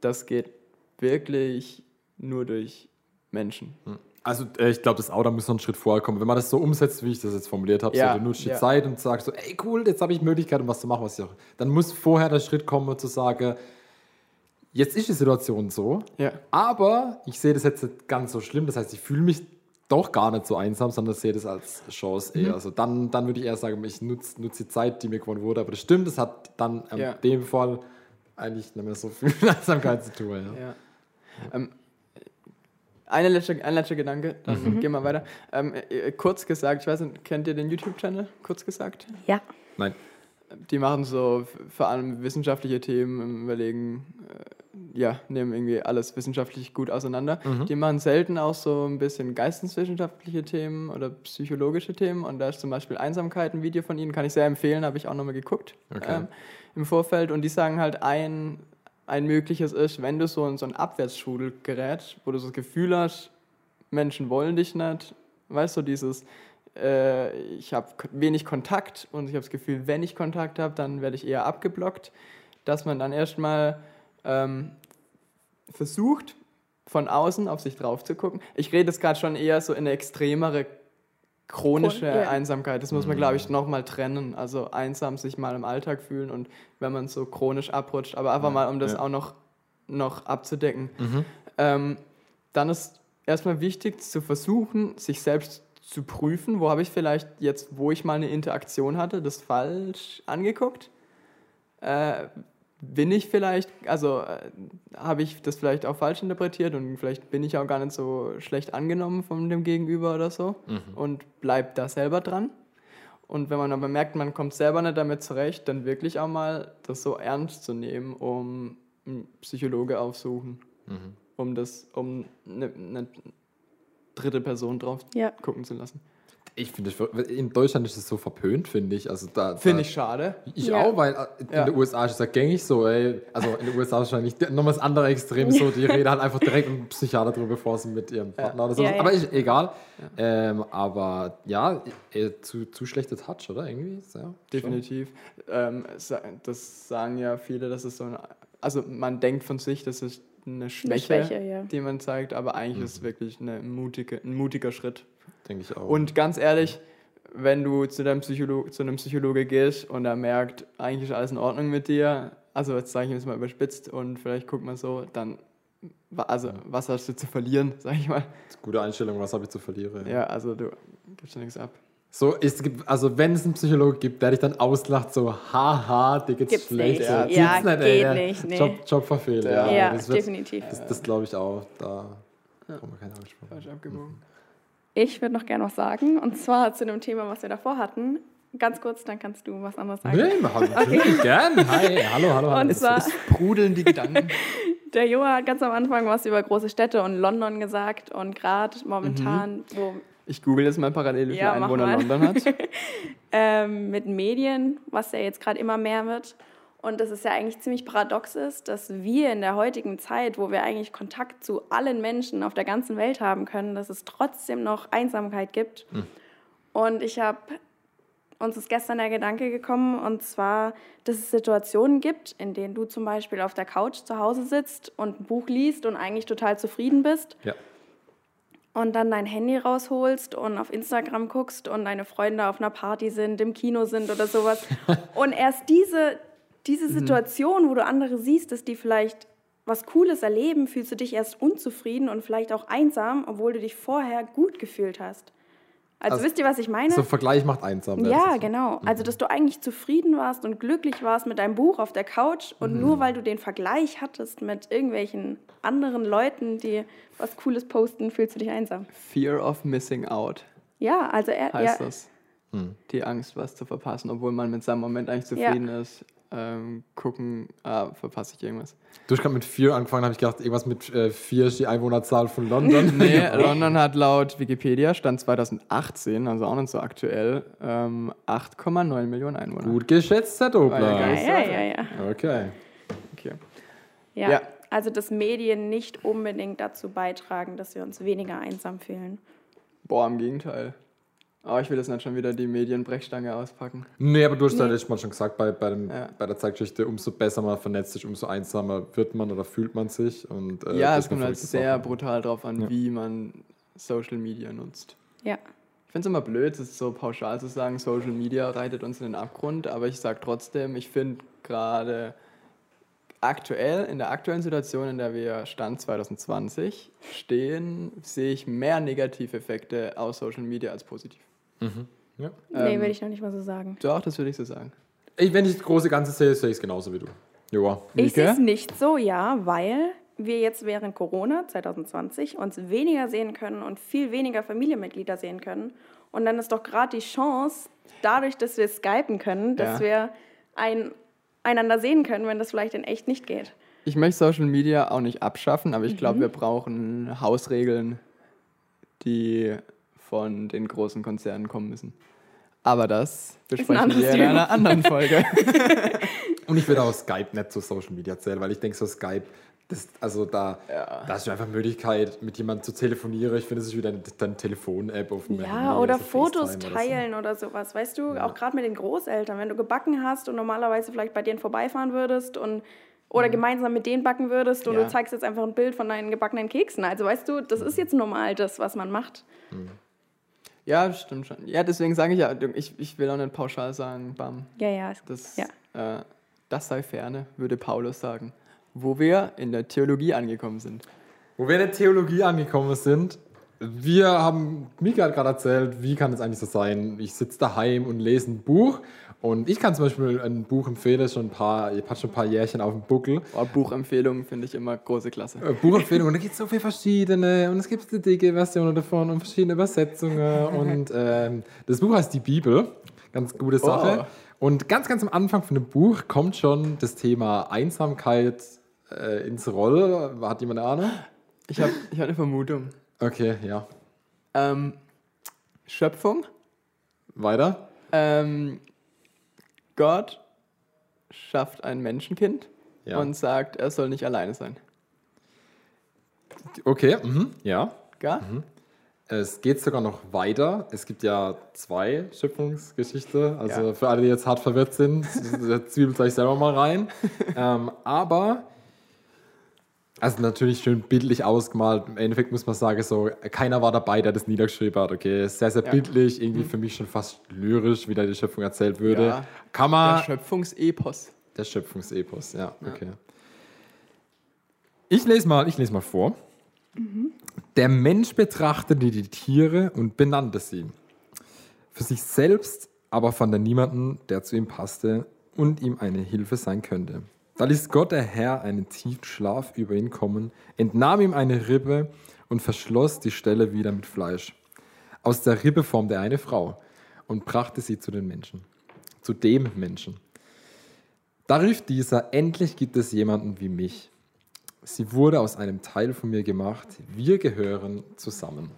das geht wirklich nur durch Menschen. Also äh, ich glaube, das Auto muss noch einen Schritt vorher kommen. Wenn man das so umsetzt, wie ich das jetzt formuliert habe, Ja, so, du nutzt die ja. Zeit und sagst so, ey cool, jetzt habe ich Möglichkeit, um was zu machen, was ich auch. Dann muss vorher der Schritt kommen, zu sagen, jetzt ist die Situation so, Ja. aber ich sehe das jetzt nicht ganz so schlimm. Das heißt, ich fühle mich doch gar nicht so einsam, sondern sehe das als Chance Mhm. eher. Also dann, dann würde ich eher sagen, ich nutze nutz die Zeit, die mir gewonnen wurde. Aber das stimmt, das hat dann in Ja. dem Fall eigentlich nicht mehr so viel mit Einsamkeit zu tun. Ja. Ja. Ähm, eine letzte, ein letzter Gedanke, dann gehen wir weiter. Ähm, äh, kurz gesagt, ich weiß nicht, kennt ihr den YouTube-Channel? Kurz gesagt? Ja. Nein. Die machen so vor allem wissenschaftliche Themen, im überlegen, äh, ja, nehmen irgendwie alles wissenschaftlich gut auseinander. Die machen selten auch so ein bisschen geisteswissenschaftliche Themen oder psychologische Themen. Und da ist zum Beispiel Einsamkeit ein Video von ihnen, kann ich sehr empfehlen, habe ich auch nochmal geguckt Okay. ähm, im Vorfeld. Und die sagen halt, ein, ein mögliches ist, wenn du so in so ein Abwärtsstrudel gerätst, wo du so das Gefühl hast, Menschen wollen dich nicht, weißt du, dieses, äh, ich habe wenig Kontakt und ich habe das Gefühl, wenn ich Kontakt habe, dann werde ich eher abgeblockt, dass man dann erstmal ähm, versucht, von außen auf sich drauf zu gucken. Ich rede jetzt gerade schon eher so in eine extremere chronische Chron- ja. Einsamkeit. Das muss man, glaube ich, nochmal trennen. Also einsam sich mal im Alltag fühlen und wenn man so chronisch abrutscht, aber einfach mal, um das ja. auch noch, noch abzudecken. Ähm, dann ist erstmal wichtig zu versuchen, sich selbst zu prüfen, wo habe ich vielleicht jetzt, wo ich mal eine Interaktion hatte, das falsch angeguckt. Äh, bin ich vielleicht, also äh, habe ich das vielleicht auch falsch interpretiert und vielleicht bin ich auch gar nicht so schlecht angenommen von dem Gegenüber oder so und bleib da selber dran. Und wenn man aber merkt, man kommt selber nicht damit zurecht, dann wirklich auch mal das so ernst zu nehmen, um einen Psychologe aufsuchen, um das, um eine, eine dritte Person drauf Ja. gucken zu lassen. Ich finde, in Deutschland ist es so verpönt, finde ich. Also da, Finde da, ich schade. Ich Ja. auch, weil äh, in Ja. den USA ist es ja gängig so, ey. Also in den USA ist wahrscheinlich nochmal das andere Extrem so, die reden halt einfach direkt mit dem Psychiater drüber, bevor sie mit ihrem Partner oder so. Ja, ja. Aber ist egal. Ähm, aber ja, äh, zu, zu schlechter Touch, oder? Irgendwie? Definitiv. Ähm, das sagen ja viele, dass es so ein, also man denkt von sich, das ist eine Schwäche, Schwäche, ja. die man zeigt, aber eigentlich ist es wirklich eine mutige, ein mutiger Schritt. Denke ich auch. Und ganz ehrlich, wenn du zu, deinem Psycholo zu einem Psychologe gehst und er merkt, eigentlich ist alles in Ordnung mit dir, also jetzt sage ich jetzt mal überspitzt und vielleicht guckt man so, dann, also was hast du zu verlieren, sag ich mal. Gute Einstellung, was habe ich zu verlieren? Ja, also du gibst ja nichts ab. So, es gibt, also wenn es einen Psychologe gibt, der dich dann auslacht, so, haha, dir geht's Gibt's schlecht. nicht. Ja, Ja, nicht, geht ey. nicht, nee. Job, Job verfehlt. Ja. Ja, Ja, das wird- definitiv. Das, das glaube ich auch. Da brauchen wir keine vor. Falsch abgebogen. Ich würde noch gerne was sagen, und zwar zu dem Thema, was wir davor hatten. Ganz kurz, dann kannst du was anderes sagen. Nee, wir haben natürlich gern. Hi, hallo, hallo, hallo. Und zwar, Es sprudeln die Gedanken. der Joa hat ganz am Anfang was über große Städte und London gesagt und gerade momentan, wo Ich google jetzt mal parallel, wie viele Ja, mach Einwohner. London hat. ähm, mit Medien, was ja jetzt gerade immer mehr wird. Und dass es ja eigentlich ziemlich paradox ist, dass wir in der heutigen Zeit, wo wir eigentlich Kontakt zu allen Menschen auf der ganzen Welt haben können, dass es trotzdem noch Einsamkeit gibt. Und ich habe uns ist gestern der Gedanke gekommen, und zwar, dass es Situationen gibt, in denen du zum Beispiel auf der Couch zu Hause sitzt und ein Buch liest und eigentlich total zufrieden bist Ja. Und dann dein Handy rausholst und auf Instagram guckst und deine Freunde auf einer Party sind, im Kino sind oder sowas. und erst diese, diese Situation, wo du andere siehst, dass die vielleicht was Cooles erleben, fühlst du dich erst unzufrieden und vielleicht auch einsam, obwohl du dich vorher gut gefühlt hast. Also, Also, wisst ihr, was ich meine? So Vergleich macht einsam. das Ja, genau. Also, dass du eigentlich zufrieden warst und glücklich warst mit deinem Buch auf der Couch und nur weil du den Vergleich hattest mit irgendwelchen anderen Leuten, die was Cooles posten, fühlst du dich einsam. Fear of missing out Ja, also er, heißt ja, das. Die Angst, was zu verpassen, obwohl man mit seinem Moment eigentlich zufrieden ist. Ähm, gucken, ah, verpasse ich irgendwas. Du hast gerade mit vier angefangen, habe ich gedacht, irgendwas mit äh, vier ist die Einwohnerzahl von London. Nee, London hat laut Wikipedia, Stand 2018, also auch nicht so aktuell, ähm, 8,9 Millionen Einwohner. Gut geschätzt, Herr Dobler. Ja, ja, ja, ja, ja. Okay. Okay. ja. Ja. Also, dass Medien nicht unbedingt dazu beitragen, dass wir uns weniger einsam fühlen. Boah, im Gegenteil. Aber ich will jetzt nicht schon wieder die Medienbrechstange auspacken. Nee, aber du hast ja Nee. letztes Mal schon gesagt, bei, bei, dem, Ja. bei der Zeitgeschichte, umso besser man vernetzt ist, umso einsamer wird man oder fühlt man sich. Und, äh, ja, es kommt halt sehr Sache. brutal drauf an, Ja. wie man Social Media nutzt. Ja. Ich finde es immer blöd, es so pauschal zu sagen, Social Media reitet uns in den Abgrund, aber ich sage trotzdem, ich finde gerade aktuell, in der aktuellen Situation, in der wir Stand 2020 stehen, sehe ich mehr Negativeffekte aus Social Media als positiv. Ja. Nee, Ähm, würde ich noch nicht mal so sagen. Doch, das würde ich so sagen. Ich, wenn ich das große Ganze sehe, sehe ich es genauso wie du. Joa. Ich sehe es nicht so, ja, weil wir jetzt während Corona 2020 uns weniger sehen können und viel weniger Familienmitglieder sehen können. Und dann ist doch gerade die Chance, dadurch, dass wir skypen können, dass Ja. wir ein, einander sehen können, wenn das vielleicht in echt nicht geht. Ich möchte Social Media auch nicht abschaffen, aber ich glaube, wir brauchen Hausregeln, die von den großen Konzernen kommen müssen. Aber das besprechen wir in einer anderen Folge. Und ich würde auch Skype nicht zu Social Media zählen, weil ich denke, so Skype, das, also da, Ja. da hast du einfach Möglichkeit, mit jemandem zu telefonieren. Ich finde, das ist wieder eine, eine Telefon-App auf dem Handy Ja, oder so Fotos FaceTime oder so. teilen oder sowas. Weißt du, auch gerade mit den Großeltern, wenn du gebacken hast und normalerweise vielleicht bei denen vorbeifahren würdest und oder gemeinsam mit denen backen würdest und Ja. du zeigst jetzt einfach ein Bild von deinen gebackenen Keksen. Also weißt du, das ist jetzt normal das, was man macht. Ja, stimmt schon. Ja, deswegen sage ich ja, ich, ich will auch nicht pauschal sagen, bam, Ja, ja. es- das, ja. äh, das sei ferne, würde Paulus sagen. Wo wir in der Theologie angekommen sind. Wo wir in der Theologie angekommen sind, wir haben, Mika hat gerade erzählt, wie kann es eigentlich so sein, ich sitze daheim und lese ein Buch und ich kann zum Beispiel ein Buch empfehlen, schon ein paar, ich schon ein paar Jährchen auf dem Buckel. Oh, Buchempfehlungen finde ich immer große Klasse. Äh, Buchempfehlungen da gibt es so viele verschiedene und es gibt eine dicke Version davon und verschiedene Übersetzungen und ähm, das Buch heißt die Bibel, ganz gute Sache. Und ganz, ganz am Anfang von dem Buch kommt schon das Thema Einsamkeit äh, ins Roll. Hat jemand eine Ahnung? Ich habe ich hab eine Vermutung. Okay, ja. Ähm, Schöpfung. Weiter? Ähm, Gott schafft ein Menschenkind Ja. und sagt, er soll nicht alleine sein. Okay, mhm, ja. Gell? Es geht sogar noch weiter. Es gibt ja zwei Schöpfungsgeschichten. Also Ja. für alle, die jetzt hart verwirrt sind, zwiebelt euch selber mal rein. ähm, aber, also natürlich schön bildlich ausgemalt. Im Endeffekt muss man sagen, so, keiner war dabei, der das niedergeschrieben hat. Okay, sehr, sehr Ja. bildlich, irgendwie für mich schon fast lyrisch, wie da die Schöpfung erzählt würde. Ja. Kann Der man. Schöpfungsepos. Der Schöpfungsepos, ja, okay. Ich lese mal, ich lese mal vor. Der Mensch betrachtete die Tiere und benannte sie. Für sich selbst aber fand er niemanden, der zu ihm passte und ihm eine Hilfe sein könnte. Da ließ Gott der Herr einen tiefen Schlaf über ihn kommen, entnahm ihm eine Rippe und verschloss die Stelle wieder mit Fleisch. Aus der Rippe formte er eine Frau und brachte sie zu den Menschen, zu dem Menschen. Da rief dieser, endlich gibt es jemanden wie mich. Sie wurde aus einem Teil von mir gemacht. Wir gehören zusammen.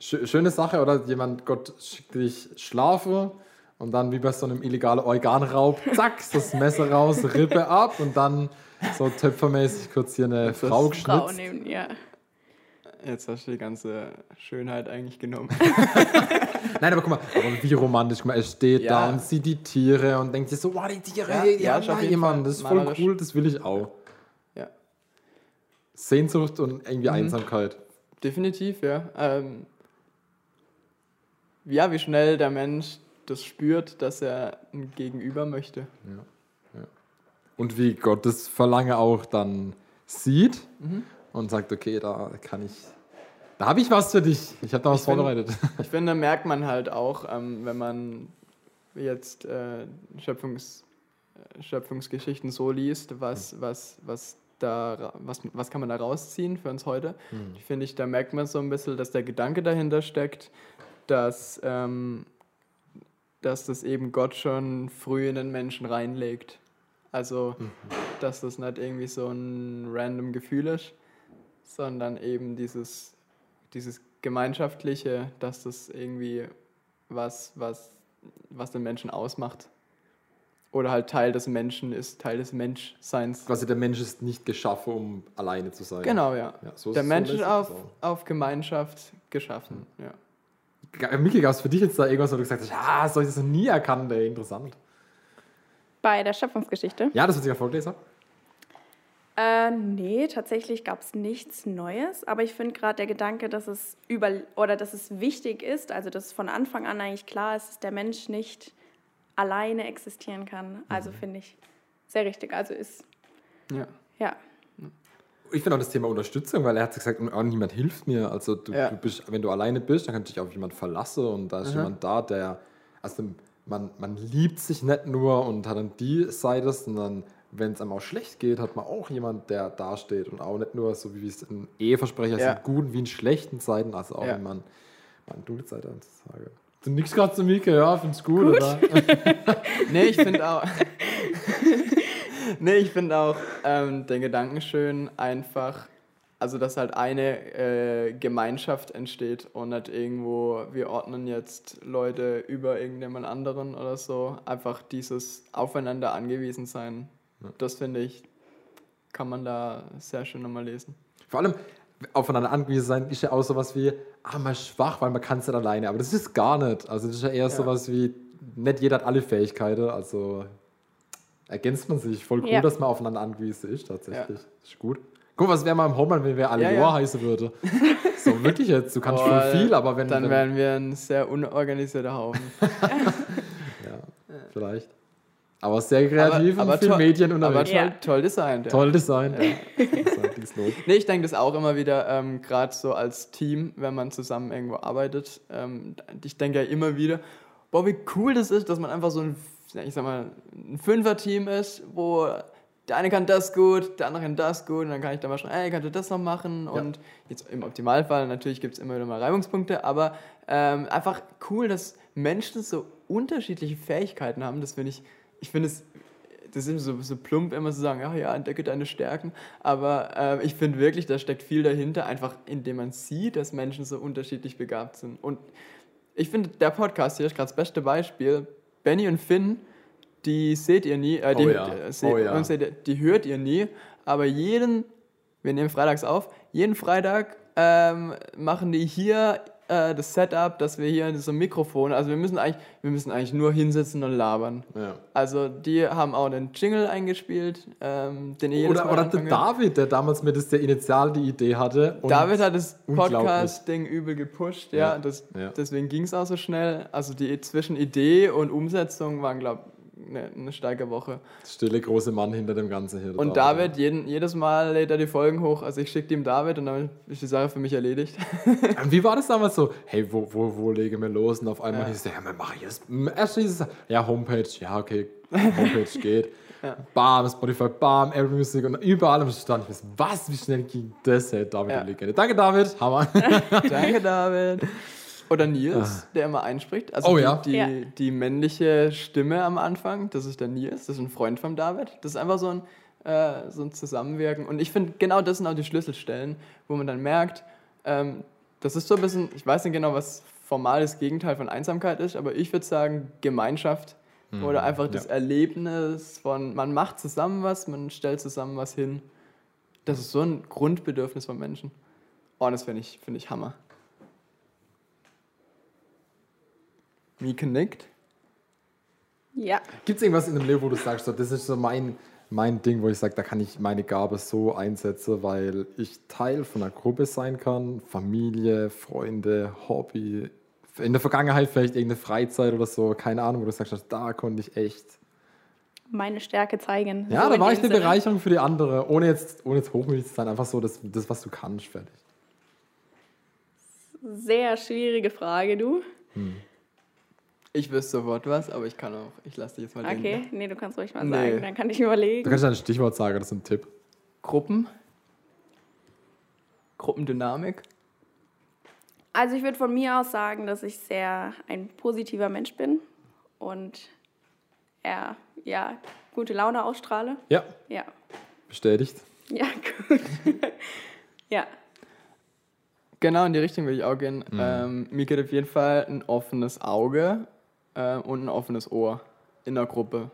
Schö- Schöne Sache, oder? Jemand, Gott schickt dich schlafen Und dann wie bei so einem illegalen Organraub, zack, das Messer raus, Rippe ab und dann so töpfermäßig kurz hier eine Das Frau Frau geschnitzt. nehmen, ja. Jetzt hast du die ganze Schönheit eigentlich genommen. Nein, aber guck mal, aber wie romantisch. Guck mal, er steht Ja. da und sieht die Tiere und denkt sich so, wow, die Tiere, Ja, die ja, jemanden, Fall das ist voll malerisch. cool, das will ich auch. Ja. Sehnsucht und Mhm. irgendwie Einsamkeit. Definitiv, ja. Ähm, ja, wie schnell der Mensch das spürt, dass er ein Gegenüber möchte. Und wie Gott das Verlangen auch dann sieht Mhm. und sagt, okay, da kann ich, da habe ich was für dich. Ich habe da was Ich find- vorbereitet. Ich finde, merkt man halt auch, ähm, wenn man jetzt äh, Schöpfungs, äh, Schöpfungsgeschichten so liest, was, was, was, da, was, was kann man da rausziehen für uns heute. Ich finde, ich, da merkt man so ein bisschen, dass der Gedanke dahinter steckt, dass, ähm, dass das eben Gott schon früh in den Menschen reinlegt. Also, dass das nicht irgendwie so ein random Gefühl ist, sondern eben dieses, dieses Gemeinschaftliche, dass das irgendwie was, was, was den Menschen ausmacht. Oder halt Teil des Menschen ist, Teil des Menschseins. Quasi der Mensch ist nicht geschaffen, um alleine zu sein. Genau, ja. Ja, so- der so Mensch lässt ist auf, auf Gemeinschaft geschaffen. Ja. G- Miki, gab es für dich jetzt da irgendwas, wo du gesagt hast, ah, so habe ich das noch nie erkannt, ey, interessant. Bei der Schöpfungsgeschichte. Ja, das, was ich ja vorgelesen habe. Äh, nee, tatsächlich gab es nichts Neues, aber ich finde gerade der Gedanke, dass es über oder dass es wichtig ist, also dass von Anfang an eigentlich klar ist, dass der Mensch nicht alleine existieren kann. Also finde ich sehr richtig. Also ist Ja. ja Ich finde auch das Thema Unterstützung, weil er hat gesagt, oh, niemand hilft mir. Also du, Ja. du bist, wenn du alleine bist, dann kannst du dich auf jemand verlassen und da ist jemand da, der, also man, man liebt sich nicht nur und hat dann die Seite, sondern wenn es einem auch schlecht geht, hat man auch jemand, der dasteht und auch nicht nur so wie es in Eheversprecher Ja. sind, guten wie in schlechten Zeiten, also auch Ja. wenn man, man dunkle Seite sage. Du nix gerade zu Mieke, ja, find's gut, oder? Nee, ich finde auch. nee, ich finde auch ähm, den Gedanken schön, einfach, also dass halt eine äh, Gemeinschaft entsteht und nicht irgendwo, wir ordnen jetzt Leute über irgendjemand anderen oder so. Einfach dieses Aufeinander angewiesen sein. Das finde ich, kann man da sehr schön nochmal lesen. Vor allem aufeinander angewiesen sein, ist ja auch sowas wie, ah, man ist schwach, weil man kann es nicht alleine. Aber das ist gar nicht. Also das ist ja eher sowas wie, nicht jeder hat alle Fähigkeiten, also ergänzt man sich. Voll cool, Ja. dass man aufeinander angewiesen ist, tatsächlich. Ja. Das ist gut. Guck, was wäre mal im Homeland, wenn wir alle Ja, ja, ja. heißen würde. so, wirklich jetzt. Du kannst Boah, schon viel, aber wenn... Dann wenn, wären wir ein sehr unorganisierter Haufen. ja, vielleicht. Aber sehr kreativ aber und viel Medien Aber unterwegs. toll, Ja. toll designt. Ja. Toll Design. Ja. Nee, ich denke das auch immer wieder, ähm, gerade so als Team, wenn man zusammen irgendwo arbeitet. Ähm, ich denke ja immer wieder, boah, wie cool das ist, dass man einfach so ein, ich sag mal, ein Fünfer-Team ist, wo der eine kann das gut, der andere kann das gut und dann kann ich da mal schreiben, ey, kannst du das noch machen? Und jetzt im Optimalfall, natürlich gibt es immer wieder mal Reibungspunkte, aber ähm, einfach cool, dass Menschen so unterschiedliche Fähigkeiten haben. Das finde ich, ich finde es das ist so, so plump immer zu sagen, ja, ja, entdecke deine Stärken. Aber ähm, ich finde wirklich, da steckt viel dahinter, einfach indem man sieht, dass Menschen so unterschiedlich begabt sind. Und ich finde, der Podcast hier ist gerade das beste Beispiel. Benny und Finn, die seht ihr nie, äh, die, Oh ja, äh, oh ja. und seht ihr, die hört ihr nie, aber jeden, wir nehmen freitags auf, jeden Freitag ähm, machen die hier äh, das Setup, dass wir hier so ein Mikrofon, also wir müssen eigentlich, wir müssen eigentlich nur hinsitzen und labern. Ja. Also die haben auch den Jingle eingespielt, ähm, den ihr Oder, oder der David, der damals mir das der Initial die Idee hatte. David hat das. Podcast-Ding übel gepusht, ja, Ja, das, ja. deswegen ging es auch so schnell. Also die zwischen Idee und Umsetzung waren, glaube ich, eine, eine starke Woche. Stille große Mann hinter dem Ganzen hier. der Und David, jeden, jedes Mal lädt er die Folgen hoch. Also ich schicke ihm David und dann ist die Sache für mich erledigt. Und wie war das damals so? Hey, wo, wo, wo legen wir los? Und auf einmal Ja. hieß es, ja, wir machen jetzt. Erst ja, Homepage, ja, okay, Homepage geht. Bam, Spotify, bam, Apple Music und überall am Stand. Ich weiß, was, wie schnell ging das? Hey, David, Ja. ja. Legende. Danke, David. Hammer. Danke, David. Oder Nils, der immer einspricht. Also Ah. Oh die, ja. die, Ja. die männliche Stimme am Anfang, das ist der Nils, das ist ein Freund von David. Das ist einfach so ein, äh, so ein Zusammenwirken. Und ich finde, genau das sind auch die Schlüsselstellen, wo man dann merkt, ähm, das ist so ein bisschen, ich weiß nicht genau, was formal das Gegenteil von Einsamkeit ist, aber ich würde sagen Gemeinschaft oder einfach das ja. Erlebnis von, man macht zusammen was, man stellt zusammen was hin. Das ist so ein Grundbedürfnis von Menschen. Oh, das finde ich, find ich Hammer. Mieke nickt. Ja. Gibt es irgendwas in dem Leben, wo du sagst, so, das ist so mein, mein Ding, wo ich sage, da kann ich meine Gabe so einsetzen, weil ich Teil von einer Gruppe sein kann, Familie, Freunde, Hobby, in der Vergangenheit vielleicht irgendeine Freizeit oder so, keine Ahnung, wo du sagst, da konnte ich echt. Meine Stärke zeigen. Ja, So da war ich eine Sinne. Bereicherung für die andere, ohne jetzt, ohne jetzt hochmütig zu sein, einfach so das, das was du kannst, fertig. Sehr schwierige Frage, du. Ich wüsste sofort was, aber ich kann auch. Ich lasse dich jetzt mal Okay, denken. nee, du kannst ruhig mal Nee. sagen, dann kann ich Du überlegen. kannst ja ein Stichwort sagen, das ist ein Tipp. Gruppen. Gruppendynamik. Also ich würde von mir aus sagen, dass ich sehr ein positiver Mensch bin und eher ja, gute Laune ausstrahle. Ja, Ja, bestätigt. ja, gut. ja, Genau, in die Richtung will ich auch gehen. Ähm, Mika hat auf jeden Fall ein offenes Auge äh, und ein offenes Ohr in der Gruppe.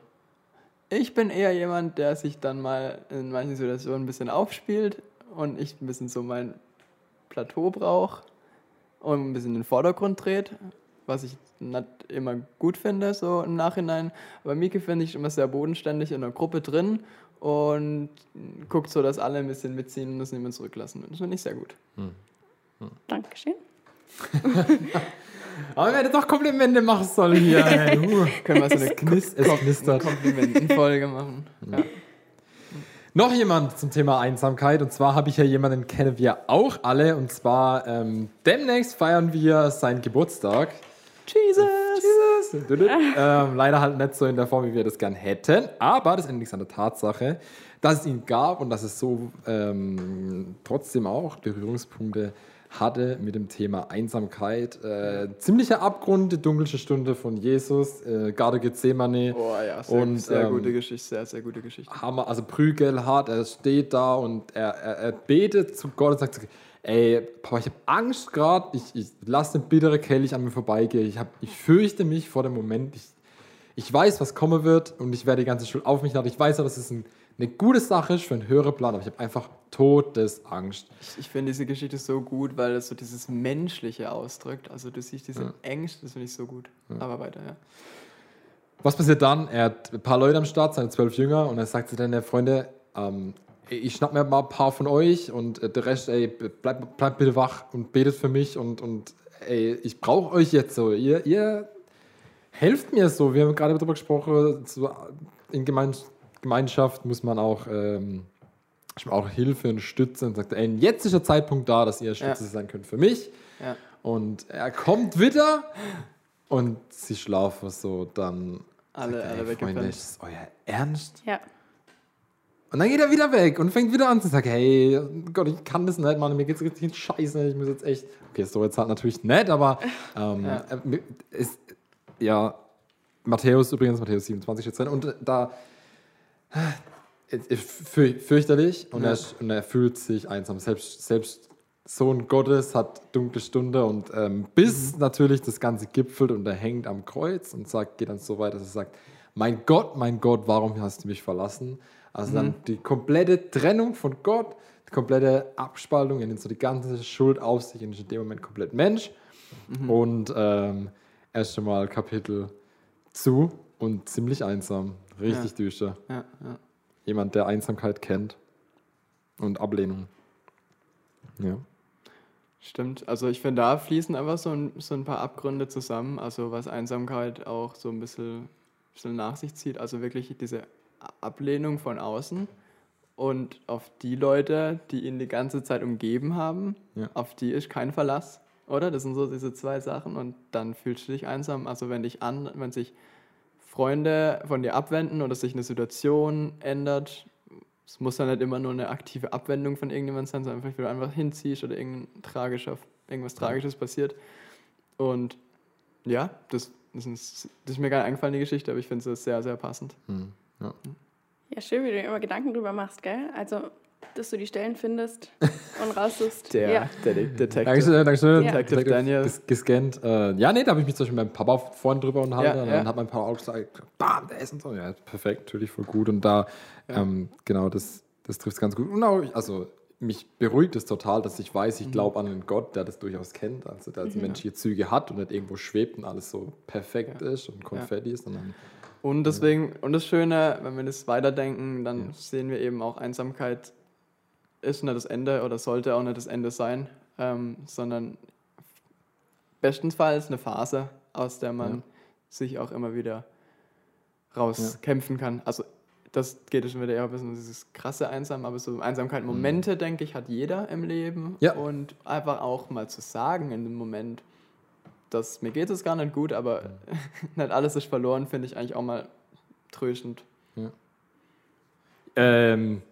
Ich bin eher jemand, der sich dann mal in manchen Situationen ein bisschen aufspielt und ich ein bisschen so mein Plateau brauche und ein bisschen in den Vordergrund dreht, was ich nicht immer gut finde, so im Nachhinein. Aber Mieke finde ich immer sehr bodenständig in der Gruppe drin und guckt so, dass alle ein bisschen mitziehen und das niemand zurücklassen. Das finde ich sehr gut. Dankeschön. Aber ich hätte doch Komplimente machen sollen hier. Uh. Können wir so eine Knist, es knistert. Komplimentenfolge machen? Ja. Noch jemand zum Thema Einsamkeit. Und zwar habe ich ja jemanden, kennen wir auch alle. Und zwar ähm, demnächst feiern wir seinen Geburtstag. Jesus! Jesus. ähm, leider halt nicht so in der Form, wie wir das gern hätten. Aber das ändert nichts an der Tatsache, dass es ihn gab und dass es so ähm, trotzdem auch Berührungspunkte hatte mit dem Thema Einsamkeit. Äh, ziemlicher Abgrund, die dunkelste Stunde von Jesus, äh, Garde Gethsemane. Oh ja, sehr, Und, sehr ähm, gute Geschichte, sehr, sehr gute Geschichte. Hammer, also prügelhart, er steht da und er, er, er betet zu Gott und sagt, ey, Papa, ich habe Angst gerade, ich, ich lasse den bittere Kelch an mir vorbeigehen, ich, hab, ich fürchte mich vor dem Moment, ich, ich weiß, was kommen wird und ich werde die ganze Schuld auf mich laden. Ich weiß ja, dass es ein, eine gute Sache ist für einen höheren Plan, aber ich habe einfach Todesangst. Ich, ich finde diese Geschichte so gut, weil es so dieses Menschliche ausdrückt. Also du siehst diese Ja. Ängste, das finde ich so gut. Aber weiter, ja. Was passiert dann? Er hat ein paar Leute am Start, seine zwölf Jünger, und er sagt zu den Freunde, ähm, ich schnapp mir mal ein paar von euch und äh, der Rest, ey, bleibt bleib bitte wach und betet für mich und, und ey, ich brauche euch jetzt so. Ihr, ihr helft mir so. Wir haben gerade darüber gesprochen, in Gemein Gemeinschaft muss man auch, ähm, auch Hilfe und Stütze und sagt, ey, jetzt ist der Zeitpunkt da, dass ihr Stütze Ja. sein könnt für mich. ja. Und er kommt wieder und sie schlafen so dann. Alle- sagt alle. Freunde, ist das euer Ernst? Ja. Und dann geht er wieder weg und fängt wieder an zu sagen, hey, Gott, ich kann das nicht, Mann, mir geht's richtig scheiße, ich muss jetzt echt, okay, so jetzt halt natürlich nicht, aber ähm, Ja. äh, ist, ja, Matthäus übrigens, Matthäus 27 steht drin, und da fürchterlich und, Ja. er, und er fühlt sich einsam, selbst, selbst Sohn Gottes hat dunkle Stunde und ähm, bis natürlich das Ganze gipfelt und er hängt am Kreuz und sagt, geht dann so weit, dass er sagt, mein Gott, mein Gott, warum hast du mich verlassen? Also dann die komplette Trennung von Gott, die komplette Abspaltung, er nimmt so die ganze Schuld auf sich und ist in dem Moment komplett Mensch. Und ähm, erst einmal Kapitel zu und ziemlich einsam, richtig Ja. düster. ja, ja. Jemand, der Einsamkeit kennt und Ablehnung. Ja. Stimmt. Also ich finde, da fließen einfach so ein, so ein paar Abgründe zusammen, also was Einsamkeit auch so ein bisschen, bisschen nach sich zieht. Also wirklich diese Ablehnung von außen und auf die Leute, die ihn die ganze Zeit umgeben haben, Ja. auf die ist kein Verlass, oder? Das sind so diese zwei Sachen und dann fühlst du dich einsam. Also wenn dich an, wenn sich Freunde von dir abwenden oder sich eine Situation ändert, es muss ja nicht immer nur eine aktive Abwendung von irgendjemandem sein, sondern einfach, wie du einfach hinziehst oder irgendein tragischer, irgendwas Tragisches passiert. Und ja, das, das, ist, das ist mir gar nicht eingefallen, die Geschichte, aber ich finde es sehr, sehr passend. Hm. ja. Ja, schön, wie du dir immer Gedanken drüber machst, gell? Also dass du die Stellen findest und raussuchst. Der, ja. der De- Detective. Dankeschön, Dankeschön. Ja. Detective Daniel. ges- gescannt. Äh, ja, nee, da habe ich mich zum Beispiel mit meinem Papa vorhin drüber unterhalten. Ja, und ja. dann hat mein Papa auch gesagt, bam, der ist und so. Ja, perfekt, natürlich voll gut. Und da, ähm, genau, das, das trifft es ganz gut. Und auch, also, mich beruhigt es total, dass ich weiß, ich Mhm. glaube an einen Gott, der das durchaus kennt. Also, der also menschliche Züge hat und nicht irgendwo schwebt und alles so perfekt ist und Konfetti ist, sondern Und deswegen, und das Schöne, wenn wir das weiterdenken, dann sehen wir eben auch, Einsamkeit ist nicht das Ende oder sollte auch nicht das Ende sein, ähm, sondern bestenfalls eine Phase, aus der man Ja. sich auch immer wieder rauskämpfen kann. Also das geht schon wieder eher ein bisschen um dieses krasse Einsam, aber so Einsamkeit, Momente, denke ich, hat jeder im Leben. Ja. Und einfach auch mal zu sagen in dem Moment, dass mir geht es gar nicht gut, aber nicht alles ist verloren, finde ich eigentlich auch mal tröstend. Ähm, f-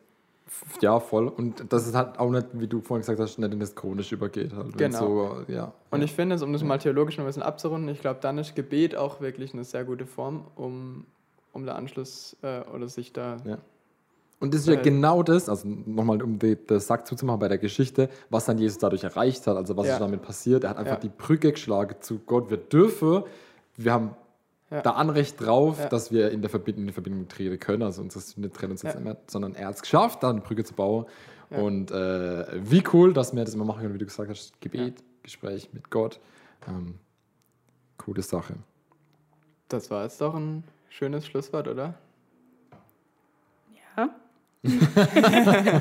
ja, voll. Und das ist halt auch nicht, wie du vorhin gesagt hast, nicht in das Chronische übergeht. Halt. Genau. So, ja. Und ich finde, um das mal theologisch noch ein bisschen abzurunden, ich glaube, dann ist Gebet auch wirklich eine sehr gute Form, um, um da Anschluss äh, oder sich da. Ja. Und das ist ja Äh, genau das, also nochmal um das Sack zuzumachen bei der Geschichte, was dann Jesus dadurch erreicht hat, also was Ja. ist damit passiert. Er hat einfach Ja. die Brücke geschlagen zu Gott. Wir dürfen, wir haben Ja. da Anrecht drauf, Ja. dass wir in der Verbindung, in die Verbindung treten können. Also unsere Sünde trennt uns jetzt Ja. nicht mehr, sondern er hat es geschafft, da eine Brücke zu bauen. Ja. Und äh, wie cool, dass wir das immer machen können, wie du gesagt hast, Gebet, Gespräch mit Gott. Ähm, coole Sache. Das war jetzt doch ein schönes Schlusswort, oder? ja.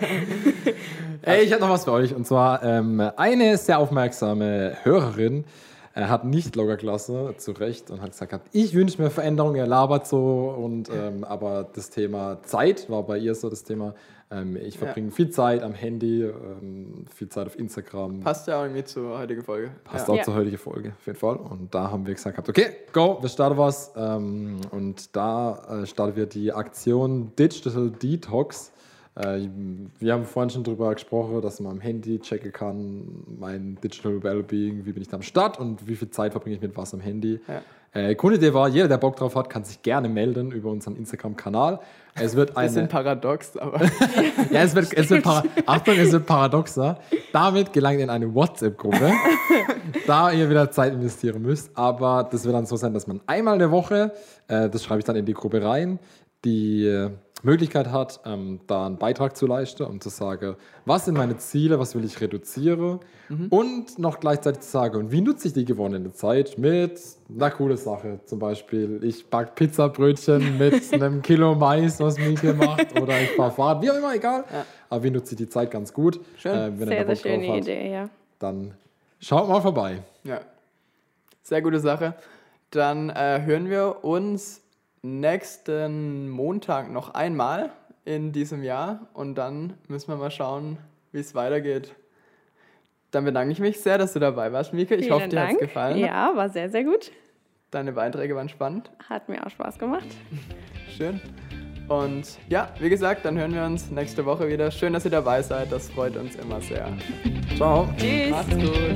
Ey, ich habe noch was für euch. Und zwar ähm, eine sehr aufmerksame Hörerin äh, hat nicht Loggerklasse, zu Recht, und hat gesagt, ich wünsche mir Veränderung, er labert so. Und, ähm, aber das Thema Zeit war bei ihr so das Thema. Ähm, ich Ja. verbringe viel Zeit am Handy, ähm, viel Zeit auf Instagram. Passt ja auch irgendwie zur heutigen Folge. Passt ja. auch Ja. zur heutigen Folge, auf jeden Fall. Und da haben wir gesagt, gehabt, okay, go, wir starten was. Ähm, und da äh, starten wir die Aktion Digital Detox. Äh, wir haben vorhin schon darüber gesprochen, dass man am Handy checken kann, mein Digital Wellbeing, wie bin ich da am Start und wie viel Zeit verbringe ich mit was am Handy. Ja. Äh, Grundidee war, jeder, der Bock drauf hat, kann sich gerne melden über unseren Instagram-Kanal. Es wird eine. Bisschen paradox, aber Ja, es wird, es wird Achtung, es wird paradoxer. Damit gelangt ihr in eine WhatsApp-Gruppe, da ihr wieder Zeit investieren müsst. Aber das wird dann so sein, dass man einmal in der Woche, äh, das schreibe ich dann in die Gruppe rein, die äh, Möglichkeit hat, ähm, da einen Beitrag zu leisten, um zu sagen, was sind meine Ziele, was will ich reduzieren und noch gleichzeitig zu sagen, und wie nutze ich die gewonnene Zeit mit einer coole Sache. Zum Beispiel, ich backe Pizzabrötchen mit einem Kilo Mais, was Mieke macht, oder ich fahre Fahrrad, wie auch immer, egal. Aber wie nutze ich die Zeit ganz gut? Schön. Äh, wenn Sehr, da sehr schöne habt, Idee, ja. Dann schaut mal vorbei. ja. Sehr gute Sache. Dann äh, hören wir uns nächsten Montag noch einmal in diesem Jahr und dann müssen wir mal schauen, wie es weitergeht. Dann bedanke ich mich sehr, dass du dabei warst, Mieke. Ich Vielen hoffe, dir hat es gefallen. Ja, war sehr, sehr gut. Deine Beiträge waren spannend. Hat mir auch Spaß gemacht. Schön. Und ja, wie gesagt, dann hören wir uns nächste Woche wieder. Schön, dass ihr dabei seid. Das freut uns immer sehr. Ciao. Tschüss. Macht's gut.